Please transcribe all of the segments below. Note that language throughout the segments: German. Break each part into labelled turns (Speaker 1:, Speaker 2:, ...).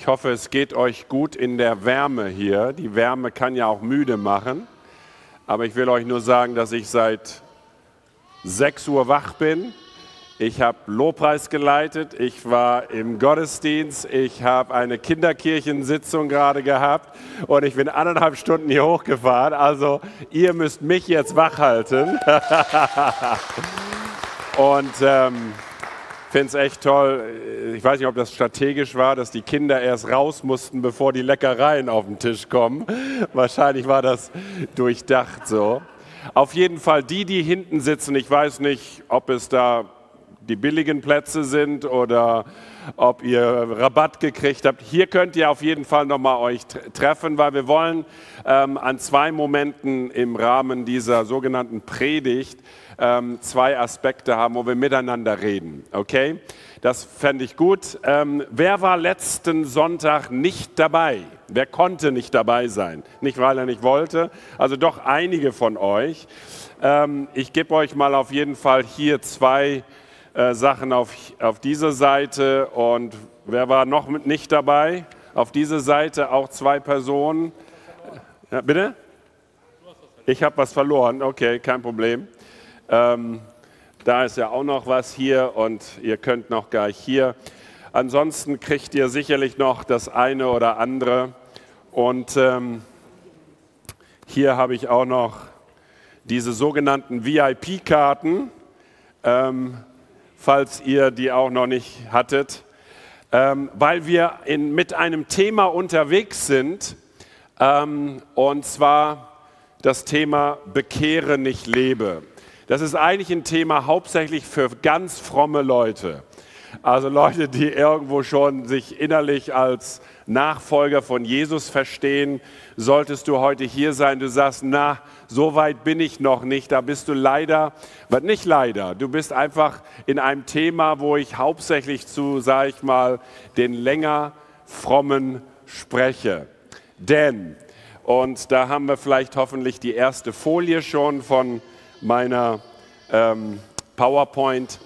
Speaker 1: Ich hoffe, es geht euch gut in der Wärme hier. Die Wärme kann ja auch müde machen. Aber ich will euch nur sagen, dass ich seit 6 Uhr wach bin. Ich habe Lobpreis geleitet, ich war im Gottesdienst, ich habe eine Kinderkirchensitzung gerade gehabt und ich bin anderthalb Stunden hier hochgefahren. Also ihr müsst mich jetzt wach halten. und ähm, finde es echt toll. Ich weiß nicht, ob das strategisch war, dass die Kinder erst raus mussten, bevor die Leckereien auf den Tisch kommen. Wahrscheinlich war das durchdacht so. Auf jeden Fall die, die hinten sitzen, ich weiß nicht, ob es da die billigen Plätze sind oder ob ihr Rabatt gekriegt habt. Hier könnt ihr auf jeden Fall nochmal euch treffen, weil wir wollen ähm, an zwei Momenten im Rahmen dieser sogenannten Predigt ähm, zwei Aspekte haben, wo wir miteinander reden. Okay? Das fände ich gut. Ähm, wer war letzten Sonntag nicht dabei? Wer konnte nicht dabei sein? Nicht, weil er nicht wollte, also doch einige von euch. Ähm, ich gebe euch mal auf jeden Fall hier zwei äh, Sachen auf, auf dieser Seite. Und wer war noch mit nicht dabei? Auf dieser Seite auch zwei Personen. Ja, bitte? Ich habe was verloren. Okay, kein Problem. Ähm, da ist ja auch noch was hier und ihr könnt noch gleich hier. Ansonsten kriegt ihr sicherlich noch das eine oder andere. Und ähm, hier habe ich auch noch diese sogenannten VIP-Karten, ähm, falls ihr die auch noch nicht hattet, ähm, weil wir in, mit einem Thema unterwegs sind, ähm, und zwar das Thema Bekehre nicht lebe. Das ist eigentlich ein Thema hauptsächlich für ganz fromme Leute. Also Leute, die irgendwo schon sich innerlich als Nachfolger von Jesus verstehen, solltest du heute hier sein, du sagst, na, so weit bin ich noch nicht, da bist du leider, nicht leider, du bist einfach in einem Thema, wo ich hauptsächlich zu, sage ich mal, den länger frommen spreche. Denn, und da haben wir vielleicht hoffentlich die erste Folie schon von meiner ähm, PowerPoint,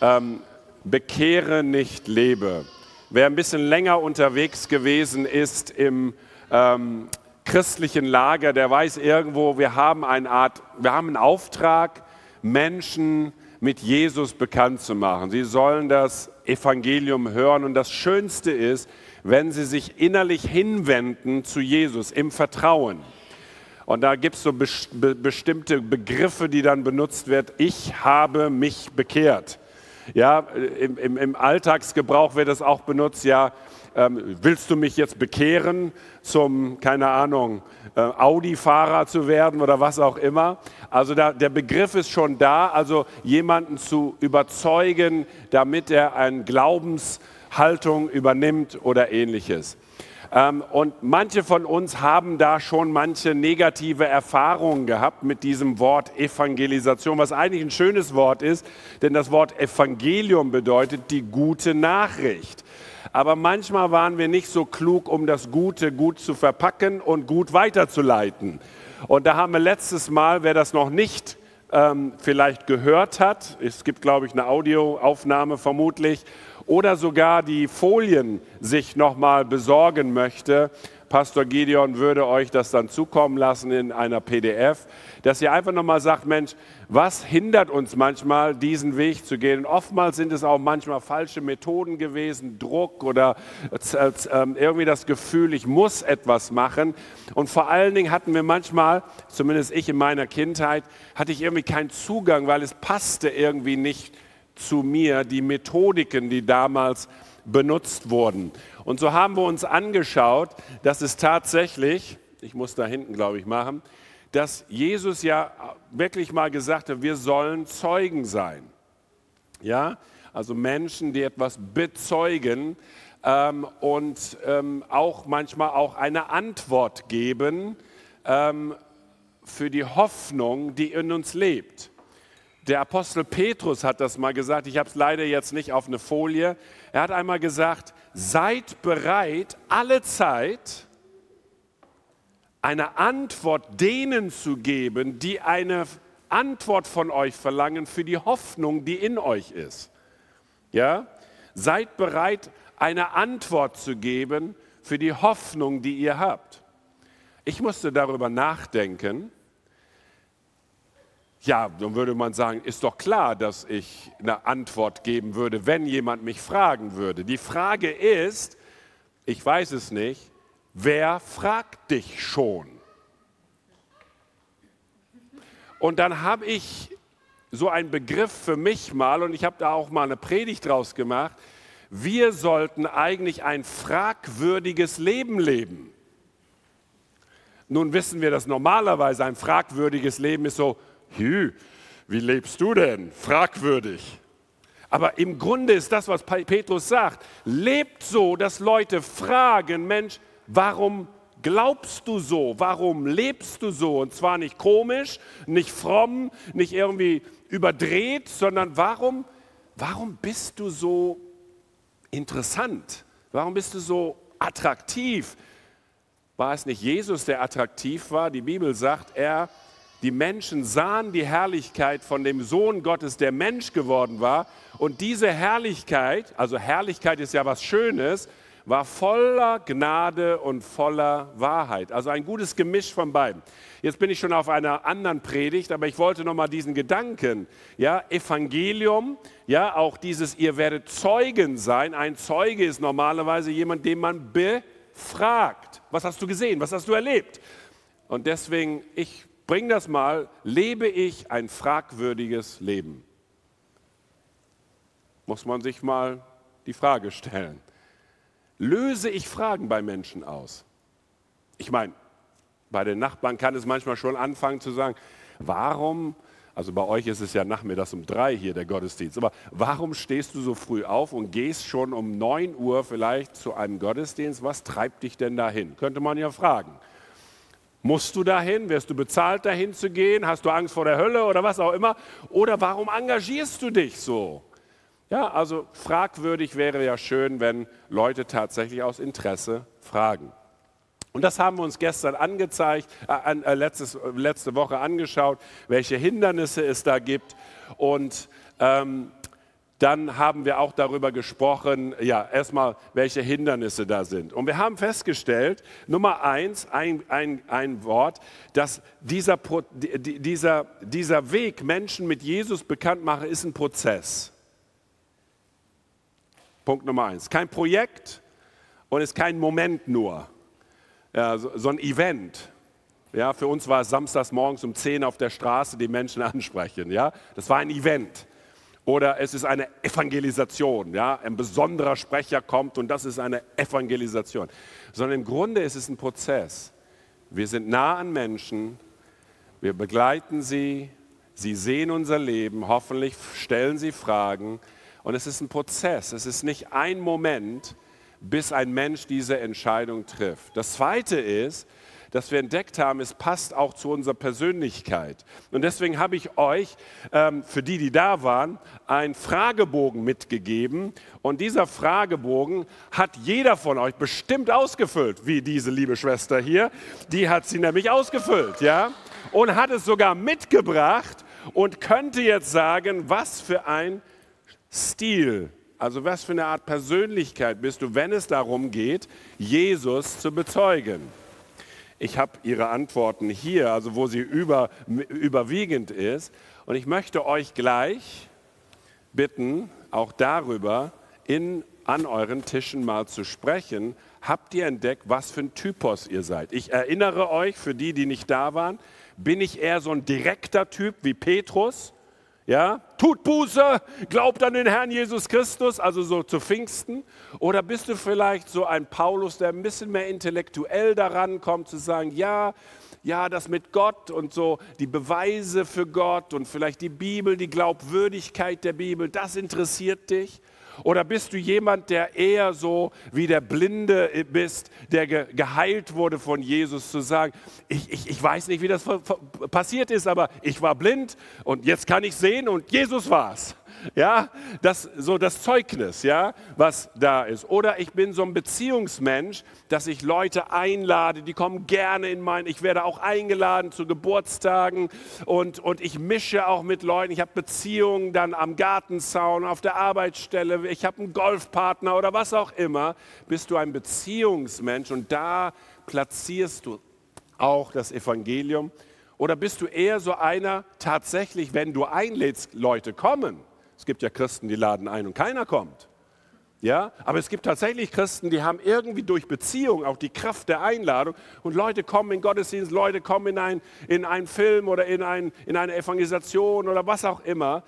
Speaker 1: ähm, bekehre nicht lebe. Wer ein bisschen länger unterwegs gewesen ist im ähm, christlichen Lager, der weiß irgendwo, wir haben eine Art, wir haben einen Auftrag, Menschen mit Jesus bekannt zu machen. Sie sollen das Evangelium hören und das Schönste ist, wenn sie sich innerlich hinwenden zu Jesus im Vertrauen. Und da gibt es so be bestimmte Begriffe, die dann benutzt werden. Ich habe mich bekehrt. Ja, im, im, im Alltagsgebrauch wird das auch benutzt. Ja, ähm, willst du mich jetzt bekehren zum, keine Ahnung, äh, Audi-Fahrer zu werden oder was auch immer? Also da, der Begriff ist schon da, also jemanden zu überzeugen, damit er eine Glaubenshaltung übernimmt oder ähnliches. Ähm, und manche von uns haben da schon manche negative Erfahrungen gehabt mit diesem Wort Evangelisation, was eigentlich ein schönes Wort ist, denn das Wort Evangelium bedeutet die gute Nachricht. Aber manchmal waren wir nicht so klug, um das Gute gut zu verpacken und gut weiterzuleiten. Und da haben wir letztes Mal, wer das noch nicht ähm, vielleicht gehört hat, es gibt, glaube ich, eine Audioaufnahme vermutlich, oder sogar die Folien sich nochmal besorgen möchte, Pastor Gideon würde euch das dann zukommen lassen in einer PDF, dass ihr einfach nochmal sagt, Mensch, was hindert uns manchmal, diesen Weg zu gehen? Und oftmals sind es auch manchmal falsche Methoden gewesen, Druck oder ähm, irgendwie das Gefühl, ich muss etwas machen. Und vor allen Dingen hatten wir manchmal, zumindest ich in meiner Kindheit, hatte ich irgendwie keinen Zugang, weil es passte irgendwie nicht zu mir, die Methodiken, die damals benutzt wurden. Und so haben wir uns angeschaut, dass es tatsächlich, ich muss da hinten, glaube ich, machen, dass Jesus ja wirklich mal gesagt hat, wir sollen Zeugen sein. Ja, also Menschen, die etwas bezeugen ähm, und ähm, auch manchmal auch eine Antwort geben ähm, für die Hoffnung, die in uns lebt. Der Apostel Petrus hat das mal gesagt, ich habe es leider jetzt nicht auf eine Folie. Er hat einmal gesagt, seid bereit, alle Zeit eine Antwort denen zu geben, die eine Antwort von euch verlangen für die Hoffnung, die in euch ist. Ja? Seid bereit, eine Antwort zu geben für die Hoffnung, die ihr habt. Ich musste darüber nachdenken. Ja, dann würde man sagen, ist doch klar, dass ich eine Antwort geben würde, wenn jemand mich fragen würde. Die Frage ist, ich weiß es nicht, wer fragt dich schon? Und dann habe ich so einen Begriff für mich mal, und ich habe da auch mal eine Predigt draus gemacht, wir sollten eigentlich ein fragwürdiges Leben leben. Nun wissen wir, dass normalerweise ein fragwürdiges Leben ist so, Hü, wie lebst du denn? Fragwürdig. Aber im Grunde ist das, was Petrus sagt, lebt so, dass Leute fragen, Mensch, warum glaubst du so? Warum lebst du so? Und zwar nicht komisch, nicht fromm, nicht irgendwie überdreht, sondern warum, warum bist du so interessant? Warum bist du so attraktiv? War es nicht Jesus, der attraktiv war? Die Bibel sagt, er, die Menschen sahen die Herrlichkeit von dem Sohn Gottes, der Mensch geworden war. Und diese Herrlichkeit, also Herrlichkeit ist ja was Schönes, war voller Gnade und voller Wahrheit. Also ein gutes Gemisch von beiden. Jetzt bin ich schon auf einer anderen Predigt, aber ich wollte noch mal diesen Gedanken, ja, Evangelium, ja, auch dieses ihr werdet Zeugen sein. Ein Zeuge ist normalerweise jemand, den man befragt. Was hast du gesehen? Was hast du erlebt? Und deswegen ich bringe das mal, lebe ich ein fragwürdiges Leben? Muss man sich mal die Frage stellen löse ich Fragen bei Menschen aus. Ich meine, bei den Nachbarn kann es manchmal schon anfangen zu sagen, warum, also bei euch ist es ja nachmittags um drei hier der Gottesdienst, aber warum stehst du so früh auf und gehst schon um neun Uhr vielleicht zu einem Gottesdienst? Was treibt dich denn dahin? Könnte man ja fragen. Musst du dahin? Wirst du bezahlt, dahin zu gehen? Hast du Angst vor der Hölle oder was auch immer? Oder warum engagierst du dich so? Ja, also fragwürdig wäre ja schön, wenn Leute tatsächlich aus Interesse fragen. Und das haben wir uns gestern angezeigt, äh, äh, letztes, letzte Woche angeschaut, welche Hindernisse es da gibt. Und ähm, dann haben wir auch darüber gesprochen, ja, erstmal, welche Hindernisse da sind. Und wir haben festgestellt, Nummer eins, ein, ein, ein Wort, dass dieser, dieser, dieser Weg, Menschen mit Jesus bekannt machen, ist ein Prozess. Punkt Nummer eins. Kein Projekt und ist kein Moment nur, ja, so, so, ein Event. Ja, für uns war es samstags morgens um 10 auf der Straße, die Menschen ansprechen. Ja, das war ein Event. Oder es ist eine Evangelisation. Ja, ein besonderer Sprecher kommt und das ist eine Evangelisation. Sondern im Grunde ist es ein Prozess. Wir sind nah an Menschen, wir begleiten sie, sie sehen unser Leben, hoffentlich stellen sie Fragen und es ist ein Prozess, es ist nicht ein Moment, bis ein Mensch diese Entscheidung trifft. Das Zweite ist, dass wir entdeckt haben, es passt auch zu unserer Persönlichkeit. Und deswegen habe ich euch, ähm, für die, die da waren, einen Fragebogen mitgegeben. Und dieser Fragebogen hat jeder von euch bestimmt ausgefüllt, wie diese liebe Schwester hier. Die hat sie nämlich ausgefüllt, ja? Und hat es sogar mitgebracht und könnte jetzt sagen, was für ein Stil, also was für eine Art Persönlichkeit bist du, wenn es darum geht, Jesus zu bezeugen? Ich habe Ihre Antworten hier, also wo sie über, überwiegend ist. Und ich möchte euch gleich bitten, auch darüber in, an euren Tischen mal zu sprechen. Habt ihr entdeckt, was für ein Typos ihr seid? Ich erinnere euch, für die, die nicht da waren, bin ich eher so ein direkter Typ wie Petrus? Ja, tut Buße, glaubt an den Herrn Jesus Christus, also so zu Pfingsten. Oder bist du vielleicht so ein Paulus, der ein bisschen mehr intellektuell daran kommt, zu sagen, ja, ja, das mit Gott und so die Beweise für Gott und vielleicht die Bibel, die Glaubwürdigkeit der Bibel, das interessiert dich. Oder bist du jemand, der eher so wie der Blinde bist, der ge geheilt wurde von Jesus, zu sagen, ich, ich, ich weiß nicht, wie das passiert ist, aber ich war blind und jetzt kann ich sehen und Jesus war's. Ja, das, so das Zeugnis, ja, was da ist. Oder ich bin so ein Beziehungsmensch, dass ich Leute einlade, die kommen gerne in mein, ich werde auch eingeladen zu Geburtstagen und, und ich mische auch mit Leuten. Ich habe Beziehungen dann am Gartenzaun, auf der Arbeitsstelle, ich habe einen Golfpartner oder was auch immer. Bist du ein Beziehungsmensch und da platzierst du auch das Evangelium. Oder bist du eher so einer, tatsächlich, wenn du einlädst, Leute kommen? Es gibt ja Christen, die laden ein und keiner kommt. Ja, aber es gibt tatsächlich Christen, die haben irgendwie durch Beziehung auch die Kraft der Einladung und Leute kommen in Gottesdienst, Leute kommen in, ein, in einen Film oder in, ein, in eine Evangelisation oder was auch immer,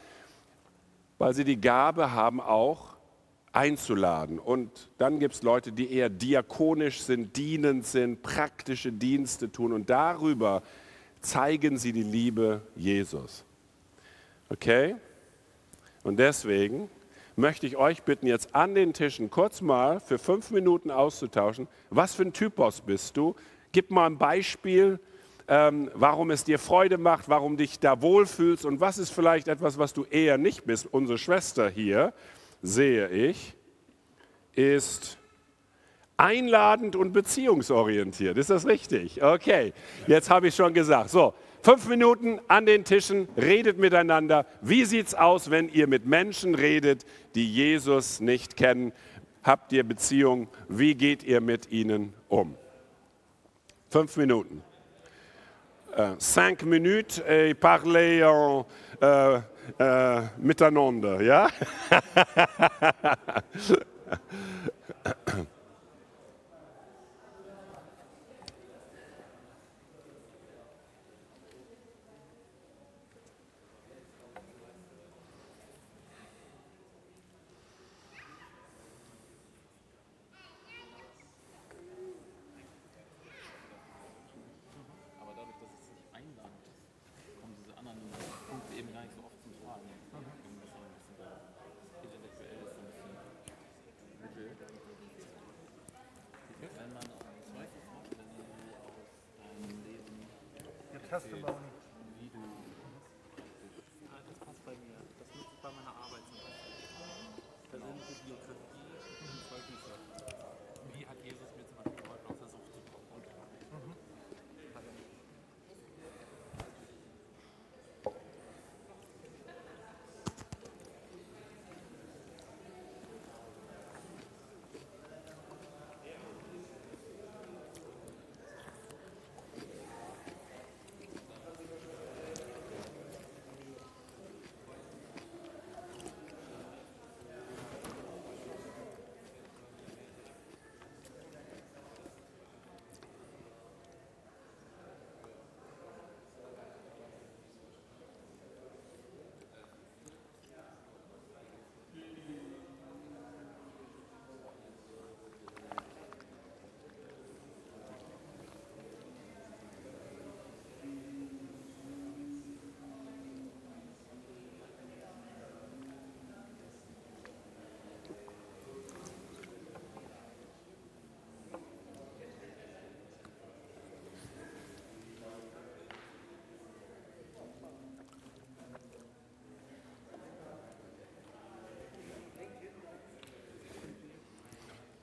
Speaker 1: weil sie die Gabe haben, auch einzuladen. Und dann gibt es Leute, die eher diakonisch sind, dienend sind, praktische Dienste tun und darüber zeigen sie die Liebe Jesus. Okay? Und deswegen möchte ich euch bitten, jetzt an den Tischen kurz mal für fünf Minuten auszutauschen. Was für ein Typos bist du? Gib mal ein Beispiel, ähm, warum es dir Freude macht, warum dich da wohlfühlst und was ist vielleicht etwas, was du eher nicht bist. Unsere Schwester hier, sehe ich, ist einladend und beziehungsorientiert. Ist das richtig? Okay, jetzt habe ich schon gesagt. So, Fünf Minuten an den Tischen, redet miteinander. Wie sieht es aus, wenn ihr mit Menschen redet, die Jesus nicht kennen? Habt ihr Beziehung? Wie geht ihr mit ihnen um? Fünf Minuten. Uh, cinq minutes et parler en, uh, uh, miteinander, ja?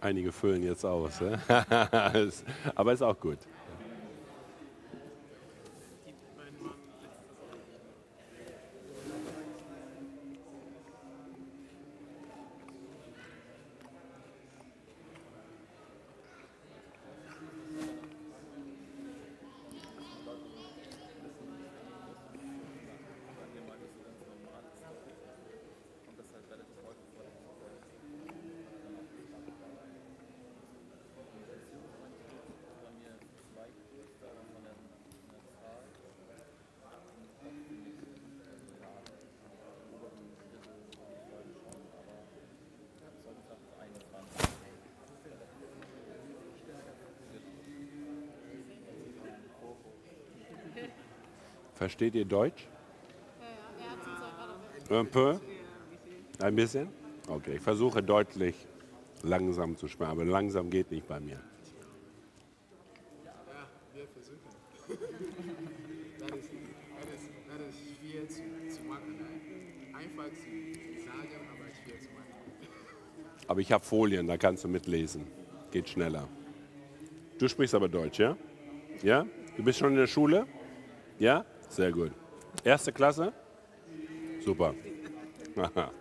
Speaker 1: Einige füllen jetzt aus. Aber ist auch gut. Versteht ihr Deutsch? Ein peu? Ein bisschen? Okay, ich versuche deutlich langsam zu sprechen, aber langsam geht nicht bei mir.
Speaker 2: Aber
Speaker 1: ich habe Folien, da kannst du mitlesen. Geht schneller. Du sprichst aber Deutsch, ja? Ja? Du bist schon in der Schule? Ja? Sehr gut. Erste Klasse? Super.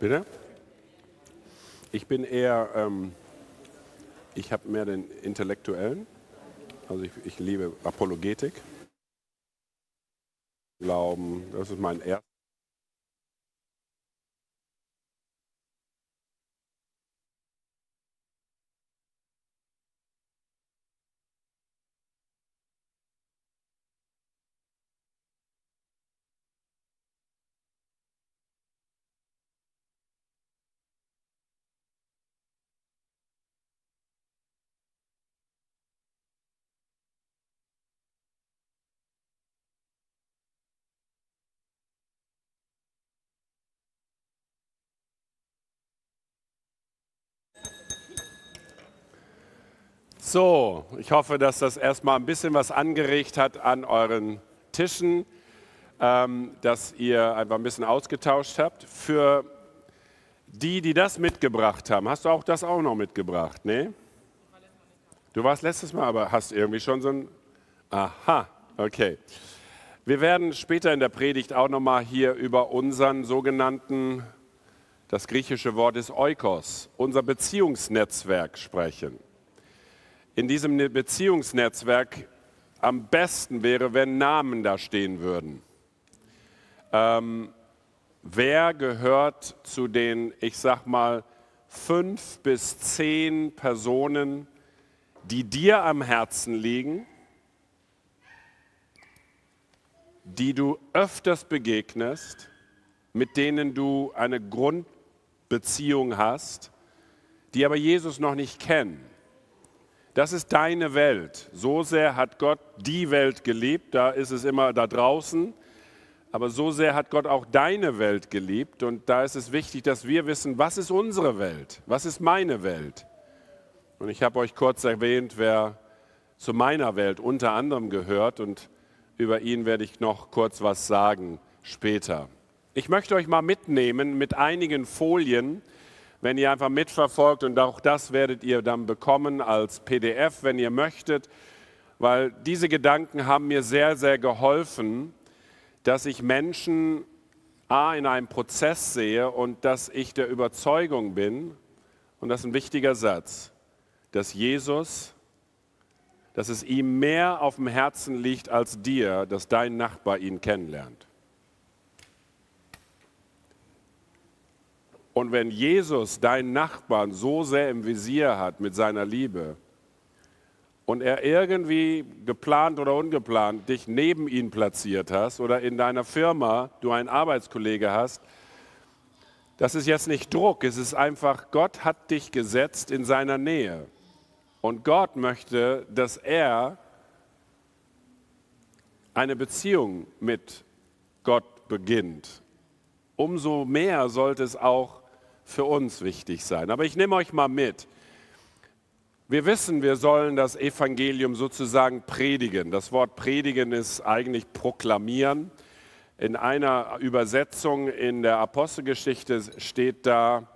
Speaker 1: Bitte? Ich bin eher, ähm, ich habe mehr den Intellektuellen. Also ich, ich liebe Apologetik. Glauben, das ist mein erstes. So, ich hoffe, dass das erstmal ein bisschen was angeregt hat an euren Tischen, ähm, dass ihr einfach ein bisschen ausgetauscht habt. Für die, die das mitgebracht haben, hast du auch das auch noch mitgebracht, ne? Du warst letztes Mal, aber hast irgendwie schon so ein... Aha, okay. Wir werden später in der Predigt auch noch mal hier über unseren sogenannten, das griechische Wort ist Oikos, unser Beziehungsnetzwerk sprechen in diesem Beziehungsnetzwerk am besten wäre, wenn Namen da stehen würden. Ähm, wer gehört zu den, ich sag mal, fünf bis zehn Personen, die dir am Herzen liegen, die du öfters begegnest, mit denen du eine Grundbeziehung hast, die aber Jesus noch nicht kennen? Das ist deine Welt. So sehr hat Gott die Welt geliebt, da ist es immer da draußen. Aber so sehr hat Gott auch deine Welt geliebt und da ist es wichtig, dass wir wissen, was ist unsere Welt? Was ist meine Welt? Und ich habe euch kurz erwähnt, wer zu meiner Welt unter anderem gehört und über ihn werde ich noch kurz was sagen später. Ich möchte euch mal mitnehmen mit einigen Folien, wenn ihr einfach mitverfolgt und auch das werdet ihr dann bekommen als PDF, wenn ihr möchtet, weil diese Gedanken haben mir sehr, sehr geholfen, dass ich Menschen A in einem Prozess sehe und dass ich der Überzeugung bin, und das ist ein wichtiger Satz, dass Jesus, dass es ihm mehr auf dem Herzen liegt als dir, dass dein Nachbar ihn kennenlernt. Und wenn Jesus deinen Nachbarn so sehr im Visier hat mit seiner Liebe und er irgendwie geplant oder ungeplant dich neben ihn platziert hast oder in deiner Firma du einen Arbeitskollege hast, das ist jetzt nicht Druck, es ist einfach, Gott hat dich gesetzt in seiner Nähe. Und Gott möchte, dass er eine Beziehung mit Gott beginnt. Umso mehr sollte es auch für uns wichtig sein. Aber ich nehme euch mal mit. Wir wissen, wir sollen das Evangelium sozusagen predigen. Das Wort predigen ist eigentlich proklamieren. In einer Übersetzung in der Apostelgeschichte steht da,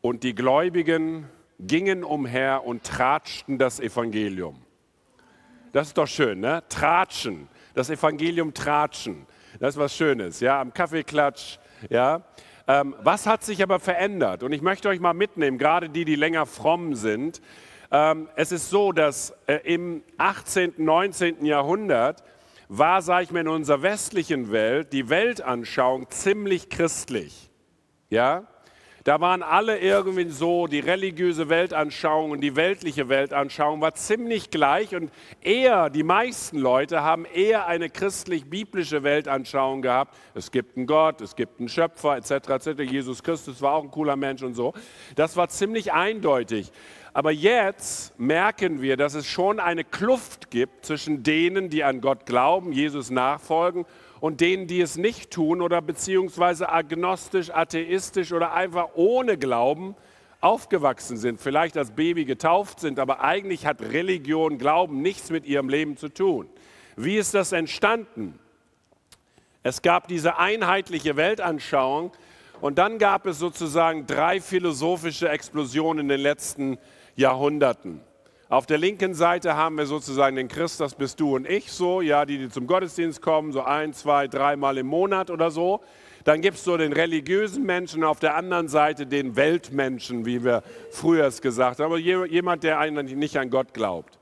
Speaker 1: und die Gläubigen gingen umher und tratschten das Evangelium. Das ist doch schön, ne? Tratschen, das Evangelium tratschen. Das ist was Schönes, ja, am Kaffeeklatsch, ja. Ähm, was hat sich aber verändert? Und ich möchte euch mal mitnehmen, gerade die, die länger fromm sind. Ähm, es ist so, dass äh, im 18., 19. Jahrhundert war, sage ich mal, in unserer westlichen Welt die Weltanschauung ziemlich christlich. Ja? Da waren alle irgendwie so, die religiöse Weltanschauung und die weltliche Weltanschauung war ziemlich gleich und eher, die meisten Leute haben eher eine christlich-biblische Weltanschauung gehabt. Es gibt einen Gott, es gibt einen Schöpfer, etc., etc. Jesus Christus war auch ein cooler Mensch und so. Das war ziemlich eindeutig. Aber jetzt merken wir, dass es schon eine Kluft gibt zwischen denen, die an Gott glauben, Jesus nachfolgen und denen, die es nicht tun oder beziehungsweise agnostisch, atheistisch oder einfach ohne Glauben aufgewachsen sind, vielleicht als Baby getauft sind, aber eigentlich hat Religion, Glauben nichts mit ihrem Leben zu tun. Wie ist das entstanden? Es gab diese einheitliche Weltanschauung und dann gab es sozusagen drei philosophische Explosionen in den letzten Jahrhunderten. Auf der linken Seite haben wir sozusagen den Christ, das bist du und ich so, ja, die, die zum Gottesdienst kommen, so ein, zwei, dreimal im Monat oder so. Dann gibt es so den religiösen Menschen, auf der anderen Seite den Weltmenschen, wie wir früher es gesagt haben, aber jemand, der eigentlich nicht an Gott glaubt.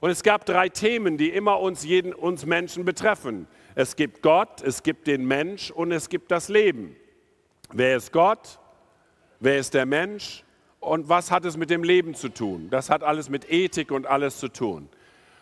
Speaker 1: Und es gab drei Themen, die immer uns, jeden, uns Menschen betreffen. Es gibt Gott, es gibt den Mensch und es gibt das Leben. Wer ist Gott? Wer ist der Mensch? Und was hat es mit dem Leben zu tun? Das hat alles mit Ethik und alles zu tun.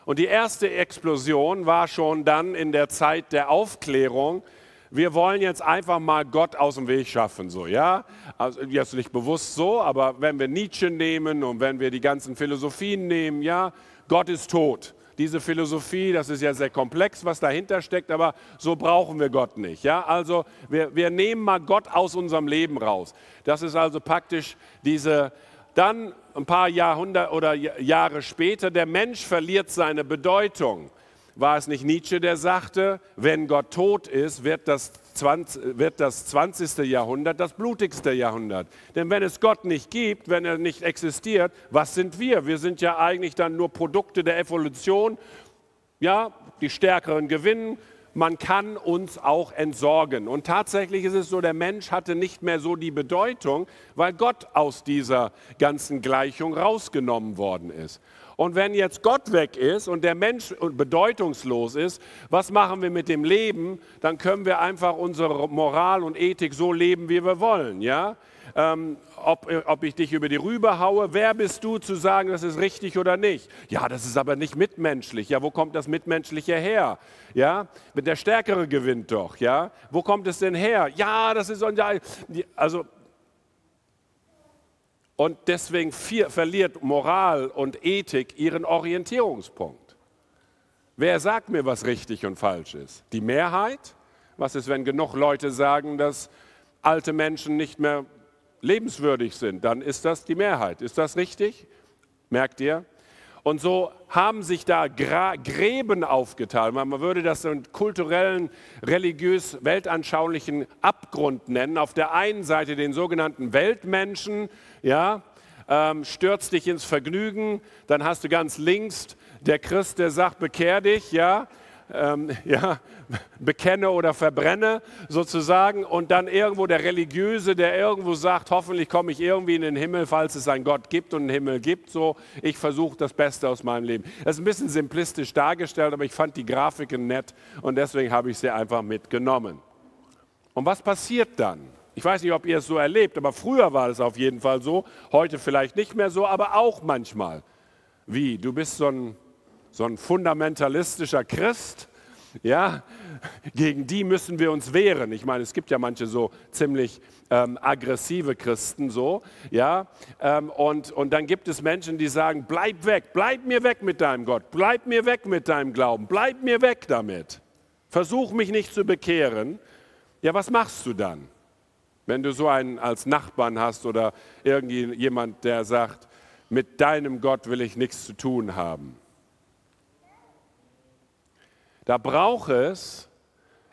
Speaker 1: Und die erste Explosion war schon dann in der Zeit der Aufklärung. Wir wollen jetzt einfach mal Gott aus dem Weg schaffen, so, ja? Also jetzt nicht bewusst so, aber wenn wir Nietzsche nehmen und wenn wir die ganzen Philosophien nehmen, ja, Gott ist tot diese Philosophie, das ist ja sehr komplex, was dahinter steckt, aber so brauchen wir Gott nicht. Ja? Also wir, wir nehmen mal Gott aus unserem Leben raus. Das ist also praktisch diese, dann ein paar Jahrhunderte oder Jahre später, der Mensch verliert seine Bedeutung. War es nicht Nietzsche, der sagte, wenn Gott tot ist, wird das 20, wird das 20. Jahrhundert das blutigste Jahrhundert. Denn wenn es Gott nicht gibt, wenn er nicht existiert, was sind wir? Wir sind ja eigentlich dann nur Produkte der Evolution. Ja, die Stärkeren gewinnen. Man kann uns auch entsorgen. Und tatsächlich ist es so, der Mensch hatte nicht mehr so die Bedeutung, weil Gott aus dieser ganzen Gleichung rausgenommen worden ist. Und wenn jetzt Gott weg ist und der Mensch bedeutungslos ist, was machen wir mit dem Leben? Dann können wir einfach unsere Moral und Ethik so leben, wie wir wollen. Ja? Ähm, ob, ob ich dich über die Rübe haue, wer bist du zu sagen, das ist richtig oder nicht? Ja, das ist aber nicht mitmenschlich. Ja, wo kommt das Mitmenschliche her? Ja, der Stärkere gewinnt doch. Ja, wo kommt es denn her? Ja, das ist also und deswegen verliert Moral und Ethik ihren Orientierungspunkt. Wer sagt mir, was richtig und falsch ist? Die Mehrheit? Was ist, wenn genug Leute sagen, dass alte Menschen nicht mehr lebenswürdig sind? Dann ist das die Mehrheit. Ist das richtig? Merkt ihr? Und so haben sich da Gräben aufgetan. Man würde das einen kulturellen, religiös, weltanschaulichen Abgrund nennen. Auf der einen Seite den sogenannten Weltmenschen, ja, ähm, stürzt dich ins Vergnügen. Dann hast du ganz links der Christ, der sagt, bekehr dich, ja, ähm, ja, bekenne oder verbrenne sozusagen. Und dann irgendwo der Religiöse, der irgendwo sagt, hoffentlich komme ich irgendwie in den Himmel, falls es einen Gott gibt und einen Himmel gibt. So, ich versuche das Beste aus meinem Leben. Das ist ein bisschen simplistisch dargestellt, aber ich fand die Grafiken nett und deswegen habe ich sie einfach mitgenommen. Und was passiert dann? Ich weiß nicht, ob ihr es so erlebt, aber früher war es auf jeden Fall so, heute vielleicht nicht mehr so, aber auch manchmal. Wie, du bist so ein so ein fundamentalistischer Christ, ja, gegen die müssen wir uns wehren. Ich meine, es gibt ja manche so ziemlich ähm, aggressive Christen, so, ja, ähm, und, und dann gibt es Menschen, die sagen, bleib weg, bleib mir weg mit deinem Gott, bleib mir weg mit deinem Glauben, bleib mir weg damit. Versuch mich nicht zu bekehren. Ja, was machst du dann? Wenn du so einen als Nachbarn hast oder irgendjemand, der sagt, mit deinem Gott will ich nichts zu tun haben. Da braucht es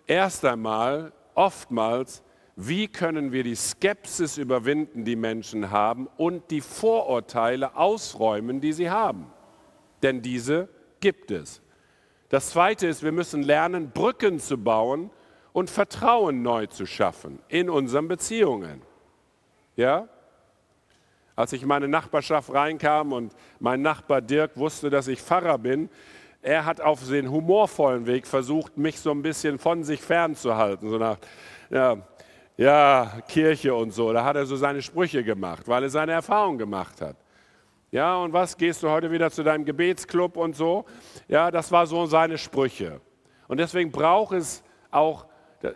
Speaker 1: erst einmal oftmals, wie können wir die Skepsis überwinden, die Menschen haben, und die Vorurteile ausräumen, die sie haben. Denn diese gibt es. Das Zweite ist, wir müssen lernen, Brücken zu bauen und Vertrauen neu zu schaffen in unseren Beziehungen. Ja? Als ich in meine Nachbarschaft reinkam und mein Nachbar Dirk wusste, dass ich Pfarrer bin, er hat auf den humorvollen Weg versucht, mich so ein bisschen von sich fernzuhalten. So nach, ja, ja, Kirche und so. Da hat er so seine Sprüche gemacht, weil er seine Erfahrung gemacht hat. Ja, und was, gehst du heute wieder zu deinem Gebetsclub und so? Ja, das war so seine Sprüche. Und deswegen braucht es auch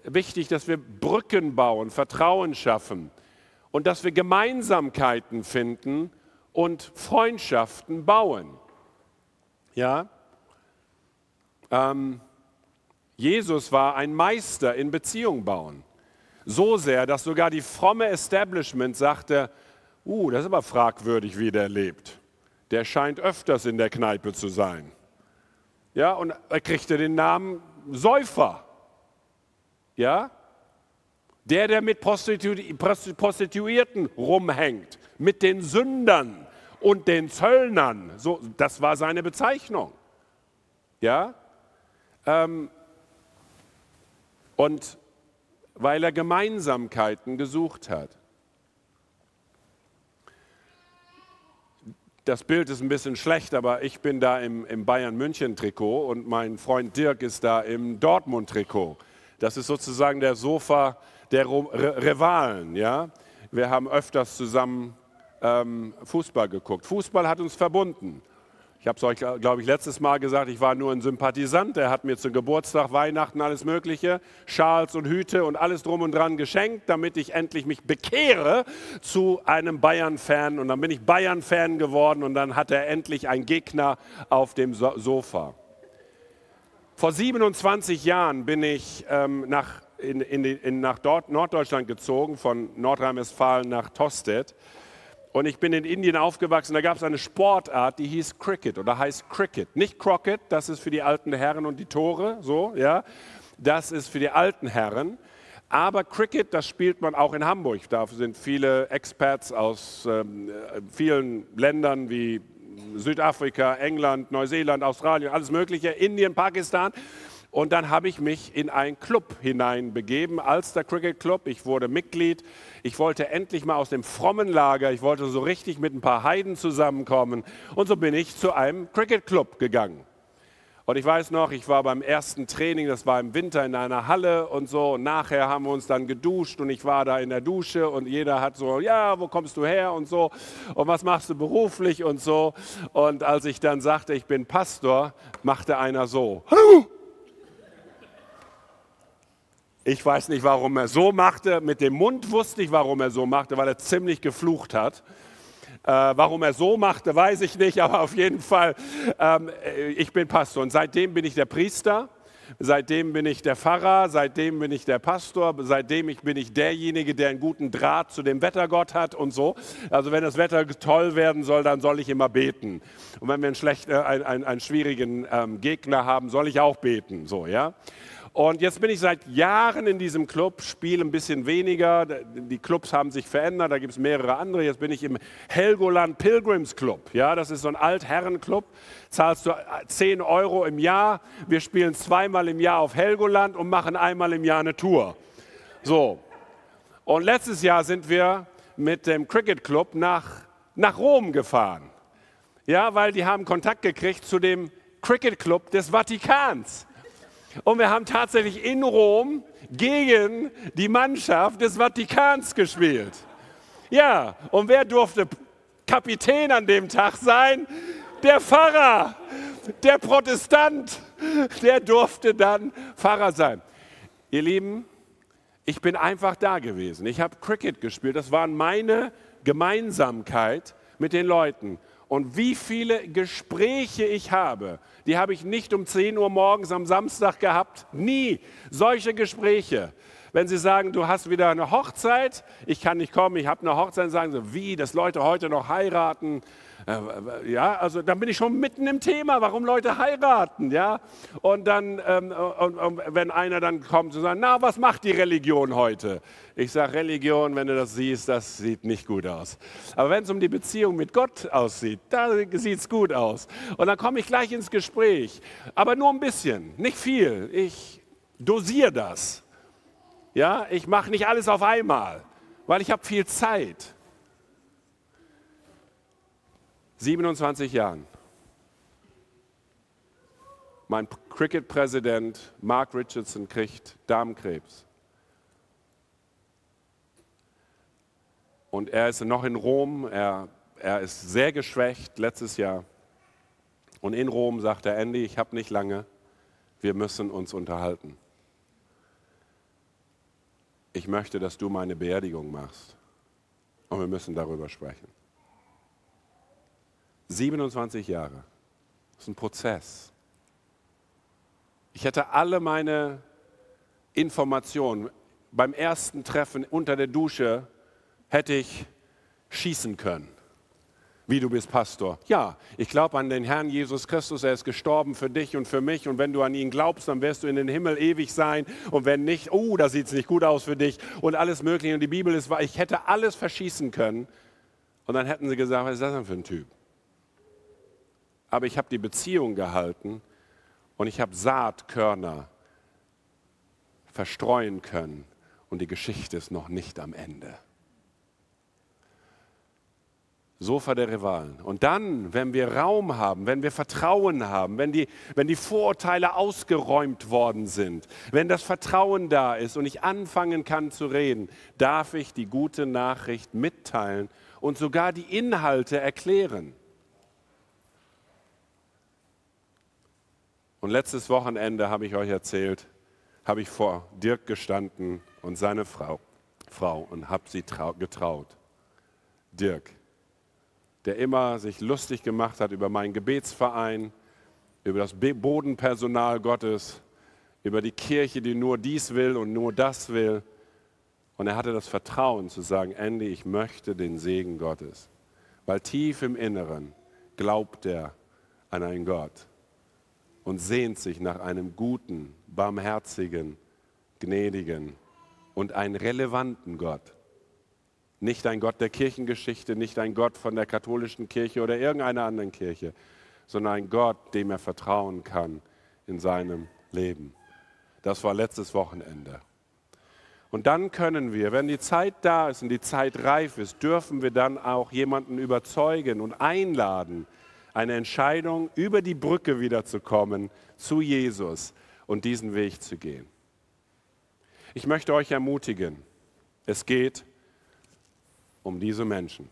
Speaker 1: wichtig, dass wir Brücken bauen, Vertrauen schaffen und dass wir Gemeinsamkeiten finden und Freundschaften bauen. Ja, ähm, Jesus war ein Meister in Beziehung bauen. So sehr, dass sogar die fromme Establishment sagte, uh, das ist aber fragwürdig, wie der lebt. Der scheint öfters in der Kneipe zu sein. Ja, und er kriegte den Namen Säufer. Ja? Der, der mit Prostitu Prostituierten rumhängt, mit den Sündern und den Zöllnern. So, das war seine Bezeichnung. Ja? Ähm, und weil er Gemeinsamkeiten gesucht hat. Das Bild ist ein bisschen schlecht, aber ich bin da im, im Bayern-München-Trikot und mein Freund Dirk ist da im Dortmund-Trikot. Das ist sozusagen der Sofa der Rivalen. Ja? Wir haben öfters zusammen ähm, Fußball geguckt. Fußball hat uns verbunden. Ich habe es euch, glaube ich, letztes Mal gesagt, ich war nur ein Sympathisant. Er hat mir zum Geburtstag, Weihnachten, alles Mögliche, Schals und Hüte und alles drum und dran geschenkt, damit ich endlich mich bekehre zu einem Bayern-Fan. Und dann bin ich Bayern-Fan geworden und dann hat er endlich einen Gegner auf dem Sofa. Vor 27 Jahren bin ich ähm, nach, in, in, in, nach Norddeutschland gezogen, von Nordrhein-Westfalen nach Tostedt. Und ich bin in Indien aufgewachsen, da gab es eine Sportart, die hieß Cricket oder heißt Cricket. Nicht Crockett, das ist für die alten Herren und die Tore, so, ja. Das ist für die alten Herren. Aber Cricket, das spielt man auch in Hamburg. Da sind viele Experts aus ähm, vielen Ländern wie Südafrika, England, Neuseeland, Australien, alles Mögliche, Indien, Pakistan. Und dann habe ich mich in einen Club hineinbegeben, Ulster Cricket Club. Ich wurde Mitglied. Ich wollte endlich mal aus dem frommen Lager, ich wollte so richtig mit ein paar Heiden zusammenkommen. Und so bin ich zu einem Cricket Club gegangen. Und ich weiß noch, ich war beim ersten Training, das war im Winter in einer Halle und so. Und nachher haben wir uns dann geduscht und ich war da in der Dusche und jeder hat so, ja, wo kommst du her und so. Und was machst du beruflich und so. Und als ich dann sagte, ich bin Pastor, machte einer so, hallo, ich weiß nicht, warum er so machte. Mit dem Mund wusste ich, warum er so machte, weil er ziemlich geflucht hat. Äh, warum er so machte, weiß ich nicht, aber auf jeden Fall, ähm, äh, ich bin Pastor und seitdem bin ich der Priester. Seitdem bin ich der Pfarrer, seitdem bin ich der Pastor, seitdem ich bin ich derjenige, der einen guten Draht zu dem Wettergott hat und so. Also wenn das Wetter toll werden soll, dann soll ich immer beten. Und wenn wir einen, schlechten, äh, einen, einen, einen schwierigen ähm, Gegner haben, soll ich auch beten. So, ja. Und jetzt bin ich seit Jahren in diesem Club, spiele ein bisschen weniger. Die Clubs haben sich verändert, da gibt es mehrere andere. Jetzt bin ich im Helgoland Pilgrims Club. Ja, das ist so ein Altherrenclub. Zahlst du 10 Euro im Jahr. Wir spielen zweimal im Jahr auf Helgoland und machen einmal im Jahr eine Tour. So. Und letztes Jahr sind wir mit dem Cricket Club nach, nach Rom gefahren. Ja, weil die haben Kontakt gekriegt zu dem Cricket Club des Vatikans. Und wir haben tatsächlich in Rom gegen die Mannschaft des Vatikans gespielt. Ja, und wer durfte Kapitän an dem Tag sein? Der Pfarrer, der Protestant, der durfte dann Pfarrer sein. Ihr Lieben, ich bin einfach da gewesen. Ich habe Cricket gespielt. Das war meine Gemeinsamkeit mit den Leuten. Und wie viele Gespräche ich habe, die habe ich nicht um 10 Uhr morgens am Samstag gehabt. Nie solche Gespräche. Wenn Sie sagen, du hast wieder eine Hochzeit, ich kann nicht kommen, ich habe eine Hochzeit, sagen Sie, wie, dass Leute heute noch heiraten. Äh, ja, also dann bin ich schon mitten im Thema, warum Leute heiraten, ja. Und dann, ähm, und, und, wenn einer dann kommt und sagt, na, was macht die Religion heute? Ich sage, Religion, wenn du das siehst, das sieht nicht gut aus. Aber wenn es um die Beziehung mit Gott aussieht, da sieht es gut aus. Und dann komme ich gleich ins Gespräch, aber nur ein bisschen, nicht viel. Ich dosiere das. Ja, ich mache nicht alles auf einmal, weil ich habe viel Zeit. 27 Jahren. Mein Cricket-Präsident Mark Richardson kriegt Darmkrebs. Und er ist noch in Rom, er, er ist sehr geschwächt letztes Jahr. Und in Rom sagt er, Andy, ich habe nicht lange, wir müssen uns unterhalten. Ich möchte, dass du meine Beerdigung machst. Und wir müssen darüber sprechen. 27 Jahre. Das ist ein Prozess. Ich hätte alle meine Informationen beim ersten Treffen unter der Dusche hätte ich schießen können. Wie du bist Pastor. Ja, ich glaube an den Herrn Jesus Christus, er ist gestorben für dich und für mich und wenn du an ihn glaubst, dann wirst du in den Himmel ewig sein und wenn nicht, oh, da sieht es nicht gut aus für dich und alles mögliche und die Bibel ist wahr. Ich hätte alles verschießen können und dann hätten sie gesagt, was ist das denn für ein Typ? Aber ich habe die Beziehung gehalten und ich habe Saatkörner verstreuen können und die Geschichte ist noch nicht am Ende. Sofa der Rivalen. Und dann, wenn wir Raum haben, wenn wir Vertrauen haben, wenn die, wenn die Vorurteile ausgeräumt worden sind, wenn das Vertrauen da ist und ich anfangen kann zu reden, darf ich die gute Nachricht mitteilen und sogar die Inhalte erklären. Und letztes Wochenende habe ich euch erzählt, habe ich vor Dirk gestanden und seine Frau, Frau und habe sie getraut. Dirk, der immer sich lustig gemacht hat über meinen Gebetsverein, über das Bodenpersonal Gottes, über die Kirche, die nur dies will und nur das will. Und er hatte das Vertrauen zu sagen, Andy, ich möchte den Segen Gottes. Weil tief im Inneren glaubt er an einen Gott und sehnt sich nach einem guten, barmherzigen, gnädigen und einen relevanten Gott. Nicht ein Gott der Kirchengeschichte, nicht ein Gott von der katholischen Kirche oder irgendeiner anderen Kirche, sondern ein Gott, dem er vertrauen kann in seinem Leben. Das war letztes Wochenende. Und dann können wir, wenn die Zeit da ist und die Zeit reif ist, dürfen wir dann auch jemanden überzeugen und einladen, eine Entscheidung über die Brücke wiederzukommen zu Jesus und diesen Weg zu gehen. Ich möchte euch ermutigen, es geht um diese Menschen.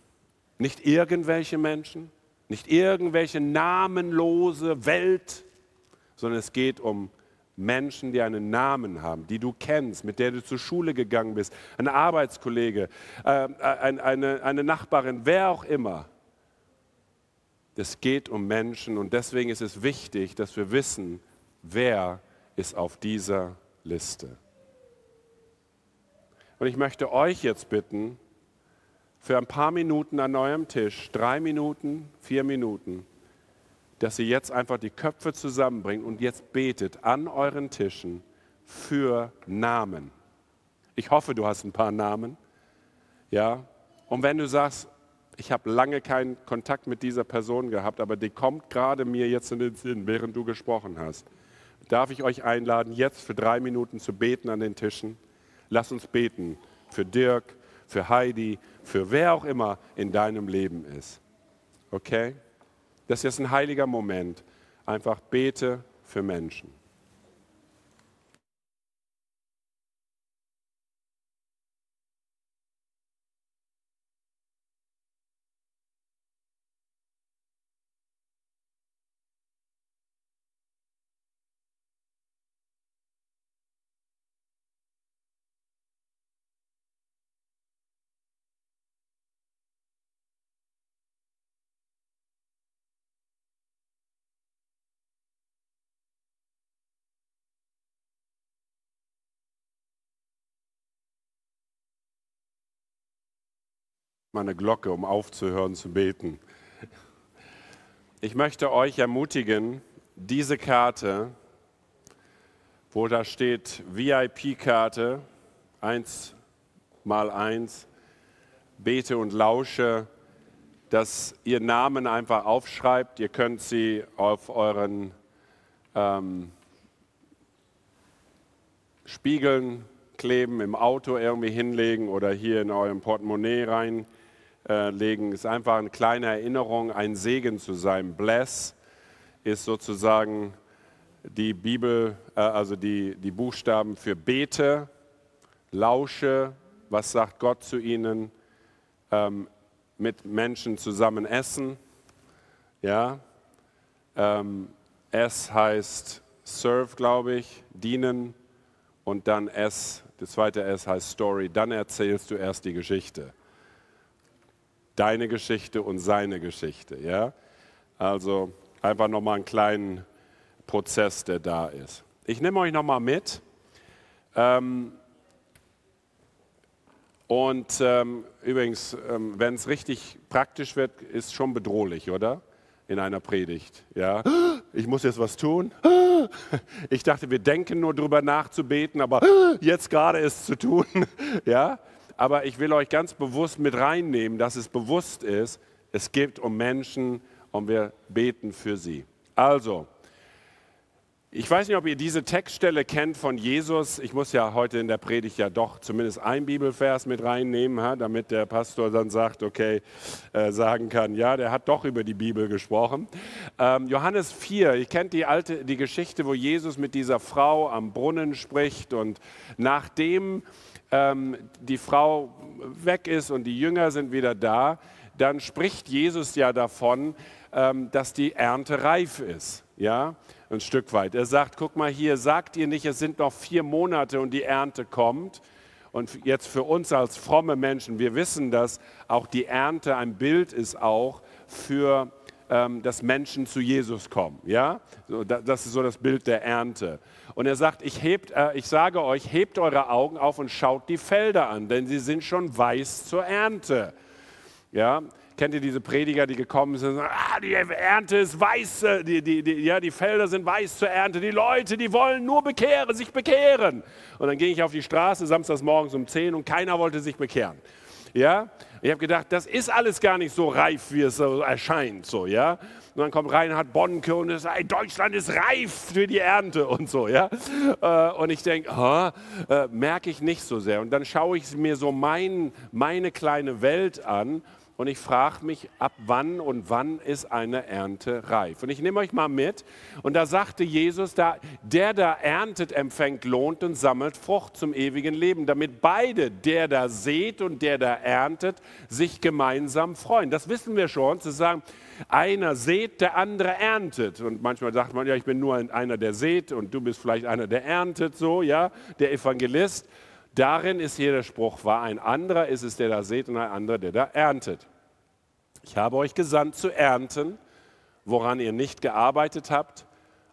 Speaker 1: Nicht irgendwelche Menschen, nicht irgendwelche namenlose Welt, sondern es geht um Menschen, die einen Namen haben, die du kennst, mit der du zur Schule gegangen bist, ein Arbeitskollege, äh, eine, eine, eine Nachbarin, wer auch immer. Es geht um Menschen und deswegen ist es wichtig, dass wir wissen, wer ist auf dieser Liste. Und ich möchte euch jetzt bitten, für ein paar Minuten an eurem Tisch, drei Minuten, vier Minuten, dass ihr jetzt einfach die Köpfe zusammenbringt und jetzt betet an euren Tischen für Namen. Ich hoffe, du hast ein paar Namen. Ja? Und wenn du sagst, ich habe lange keinen Kontakt mit dieser Person gehabt, aber die kommt gerade mir jetzt in den Sinn, während du gesprochen hast, darf ich euch einladen, jetzt für drei Minuten zu beten an den Tischen. Lass uns beten für Dirk, für Heidi, für wer auch immer in deinem Leben ist. Okay? Das ist jetzt ein heiliger Moment. Einfach bete für Menschen. Meine Glocke, um aufzuhören zu beten. Ich möchte euch ermutigen, diese Karte, wo da steht VIP-Karte, 1 mal 1, bete und lausche, dass ihr Namen einfach aufschreibt. Ihr könnt sie auf euren ähm, Spiegeln kleben, im Auto irgendwie hinlegen oder hier in eurem Portemonnaie rein äh, legen. Ist einfach eine kleine Erinnerung, ein Segen zu sein. Bless ist sozusagen die Bibel, äh, also die, die Buchstaben für bete, lausche, was sagt Gott zu ihnen, ähm, mit Menschen zusammen essen. Ja, ähm, S heißt serve, glaube ich, dienen und dann S, das zweite S heißt Story. Dann erzählst du erst die Geschichte. Deine Geschichte und seine Geschichte. Ja, also einfach nochmal einen kleinen Prozess, der da ist. Ich nehme euch nochmal mit. Ähm, und ähm, übrigens, ähm, wenn es richtig praktisch wird, ist schon bedrohlich, oder? In einer Predigt. Ja, ich muss jetzt was tun. Ich dachte, wir denken nur darüber nachzubeten, aber jetzt gerade ist zu tun. Ja, aber ich will euch ganz bewusst mit reinnehmen, dass es bewusst ist, es geht um Menschen und wir beten für sie. Also, ich weiß nicht, ob ihr diese Textstelle kennt von Jesus. Ich muss ja heute in der Predigt ja doch zumindest ein Bibelvers mit reinnehmen, damit der Pastor dann sagt, okay, äh, sagen kann, ja, der hat doch über die Bibel gesprochen. Ähm, Johannes 4, ihr kennt die alte, die Geschichte, wo Jesus mit dieser Frau am Brunnen spricht und nachdem ähm, die Frau weg ist und die Jünger sind wieder da, dann spricht Jesus ja davon, ähm, dass die Ernte reif ist. Ja, ein Stück weit. Er sagt, guck mal hier, sagt ihr nicht, es sind noch vier Monate und die Ernte kommt. Und jetzt für uns als fromme Menschen, wir wissen, dass auch die Ernte ein Bild ist auch für ähm, dass Menschen zu Jesus kommen. Ja, das ist so das Bild der Ernte. Und er sagt, ich, hebt, äh, ich sage euch, hebt eure Augen auf und schaut die Felder an, denn sie sind schon weiß zur Ernte. Ja, Kennt ihr diese Prediger, die gekommen sind ah, die Ernte ist weiß, die, die, die, ja, die Felder sind weiß zur Ernte, die Leute, die wollen nur bekehren, sich bekehren. Und dann ging ich auf die Straße samstags morgens um 10 und keiner wollte sich bekehren. Ja, ich habe gedacht, das ist alles gar nicht so reif, wie es so erscheint, so, ja. Und dann kommt Reinhard Bonnke und sagt, Deutschland ist reif für die Ernte und so, ja. Äh, und ich denke, oh, äh, merke ich nicht so sehr. Und dann schaue ich mir so mein, meine kleine Welt an und ich frage mich, ab wann und wann ist eine Ernte reif? Und ich nehme euch mal mit. Und da sagte Jesus, da, der da erntet, empfängt, lohnt und sammelt Frucht zum ewigen Leben, damit beide, der da sät und der da erntet, sich gemeinsam freuen. Das wissen wir schon, zu sagen, einer sät, der andere erntet. Und manchmal sagt man, ja, ich bin nur einer, der sät und du bist vielleicht einer, der erntet, so, ja, der Evangelist. Darin ist jeder Spruch wahr. Ein anderer ist es, der da seht und ein anderer, der da erntet. Ich habe euch gesandt zu ernten, woran ihr nicht gearbeitet habt.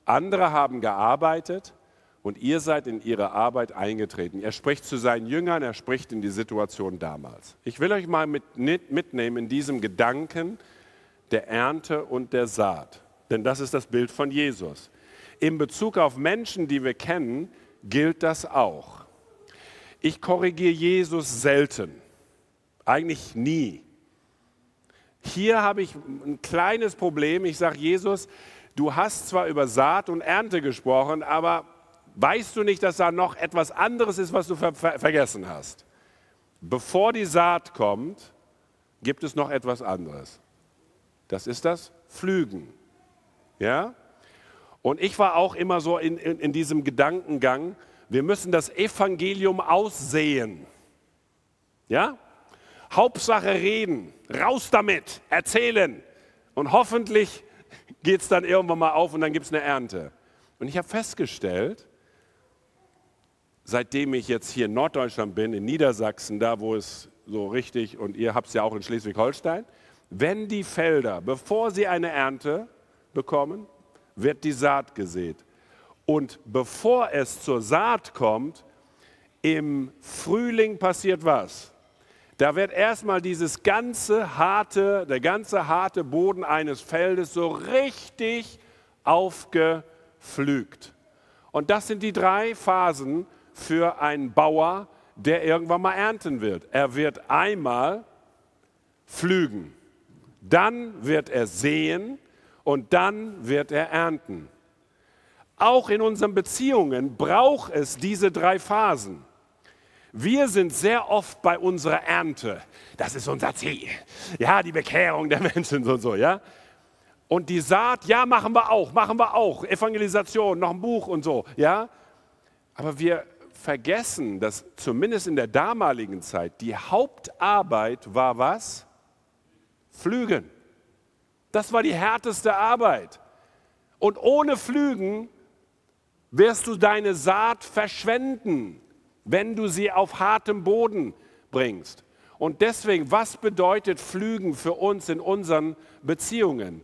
Speaker 1: Andere haben gearbeitet und ihr seid in ihre Arbeit eingetreten. Er spricht zu seinen Jüngern, er spricht in die Situation damals. Ich will euch mal mit, mitnehmen in diesem Gedanken der Ernte und der Saat. Denn das ist das Bild von Jesus. In Bezug auf Menschen, die wir kennen, gilt das auch. Ich korrigiere Jesus selten, eigentlich nie. Hier habe ich ein kleines Problem. Ich sage, Jesus, du hast zwar über Saat und Ernte gesprochen, aber weißt du nicht, dass da noch etwas anderes ist, was du ver ver vergessen hast? Bevor die Saat kommt, gibt es noch etwas anderes. Das ist das Pflügen. Ja? Und ich war auch immer so in, in, in diesem Gedankengang, wir müssen das Evangelium aussehen. Ja? Hauptsache reden, raus damit, erzählen. Und hoffentlich geht es dann irgendwann mal auf und dann gibt es eine Ernte. Und ich habe festgestellt, seitdem ich jetzt hier in Norddeutschland bin, in Niedersachsen, da wo es so richtig, und ihr habt es ja auch in Schleswig-Holstein, wenn die Felder, bevor sie eine Ernte bekommen, wird die Saat gesät. Und bevor es zur Saat kommt, im Frühling passiert was? Da wird erstmal dieses ganze harte, der ganze harte Boden eines Feldes so richtig aufgepflügt. Und das sind die drei Phasen für einen Bauer, der irgendwann mal ernten wird. Er wird einmal pflügen, dann wird er säen und dann wird er ernten. Auch in unseren Beziehungen braucht es diese drei Phasen. Wir sind sehr oft bei unserer Ernte. Das ist unser Ziel. Ja, die Bekehrung der Menschen und so, ja. Und die Saat, ja, machen wir auch, machen wir auch. Evangelisation, noch ein Buch und so, ja. Aber wir vergessen, dass zumindest in der damaligen Zeit die Hauptarbeit war was? Pflügen. Das war die härteste Arbeit. Und ohne Pflügen wirst du deine Saat verschwenden, wenn du sie auf hartem Boden bringst. Und deswegen, was bedeutet Pflügen für uns in unseren Beziehungen?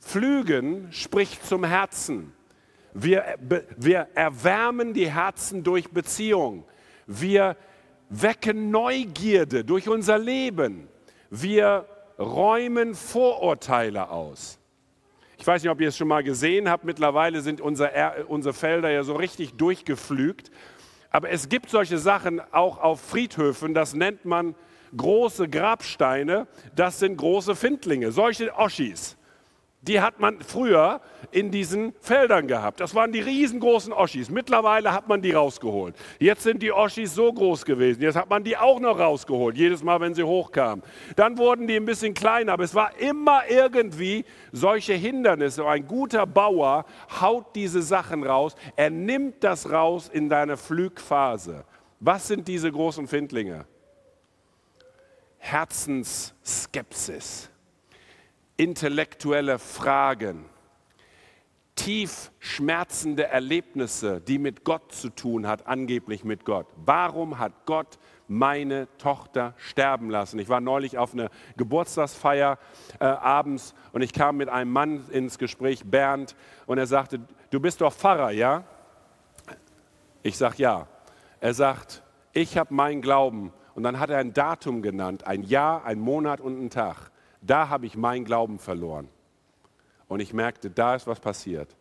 Speaker 1: Pflügen spricht zum Herzen. Wir, wir erwärmen die Herzen durch Beziehung. Wir wecken Neugierde durch unser Leben. Wir räumen Vorurteile aus. Ich weiß nicht, ob ihr es schon mal gesehen habt. Mittlerweile sind unsere, unsere Felder ja so richtig durchgepflügt. Aber es gibt solche Sachen auch auf Friedhöfen, das nennt man große Grabsteine. Das sind große Findlinge, solche Oschis die hat man früher in diesen Feldern gehabt. Das waren die riesengroßen Oschis. Mittlerweile hat man die rausgeholt. Jetzt sind die Oschis so groß gewesen. Jetzt hat man die auch noch rausgeholt, jedes Mal, wenn sie hochkamen. Dann wurden die ein bisschen kleiner, aber es war immer irgendwie solche Hindernisse. Ein guter Bauer haut diese Sachen raus. Er nimmt das raus in deine Flugphase. Was sind diese großen Findlinge? Herzensskepsis intellektuelle Fragen, tief schmerzende Erlebnisse, die mit Gott zu tun hat, angeblich mit Gott. Warum hat Gott meine Tochter sterben lassen? Ich war neulich auf einer Geburtstagsfeier äh, abends und ich kam mit einem Mann ins Gespräch, Bernd, und er sagte, du bist doch Pfarrer, ja? Ich sage ja. Er sagt, ich habe meinen Glauben. Und dann hat er ein Datum genannt, ein Jahr, ein Monat und einen Tag. Da habe ich meinen Glauben verloren. Und ich merkte, da ist was passiert.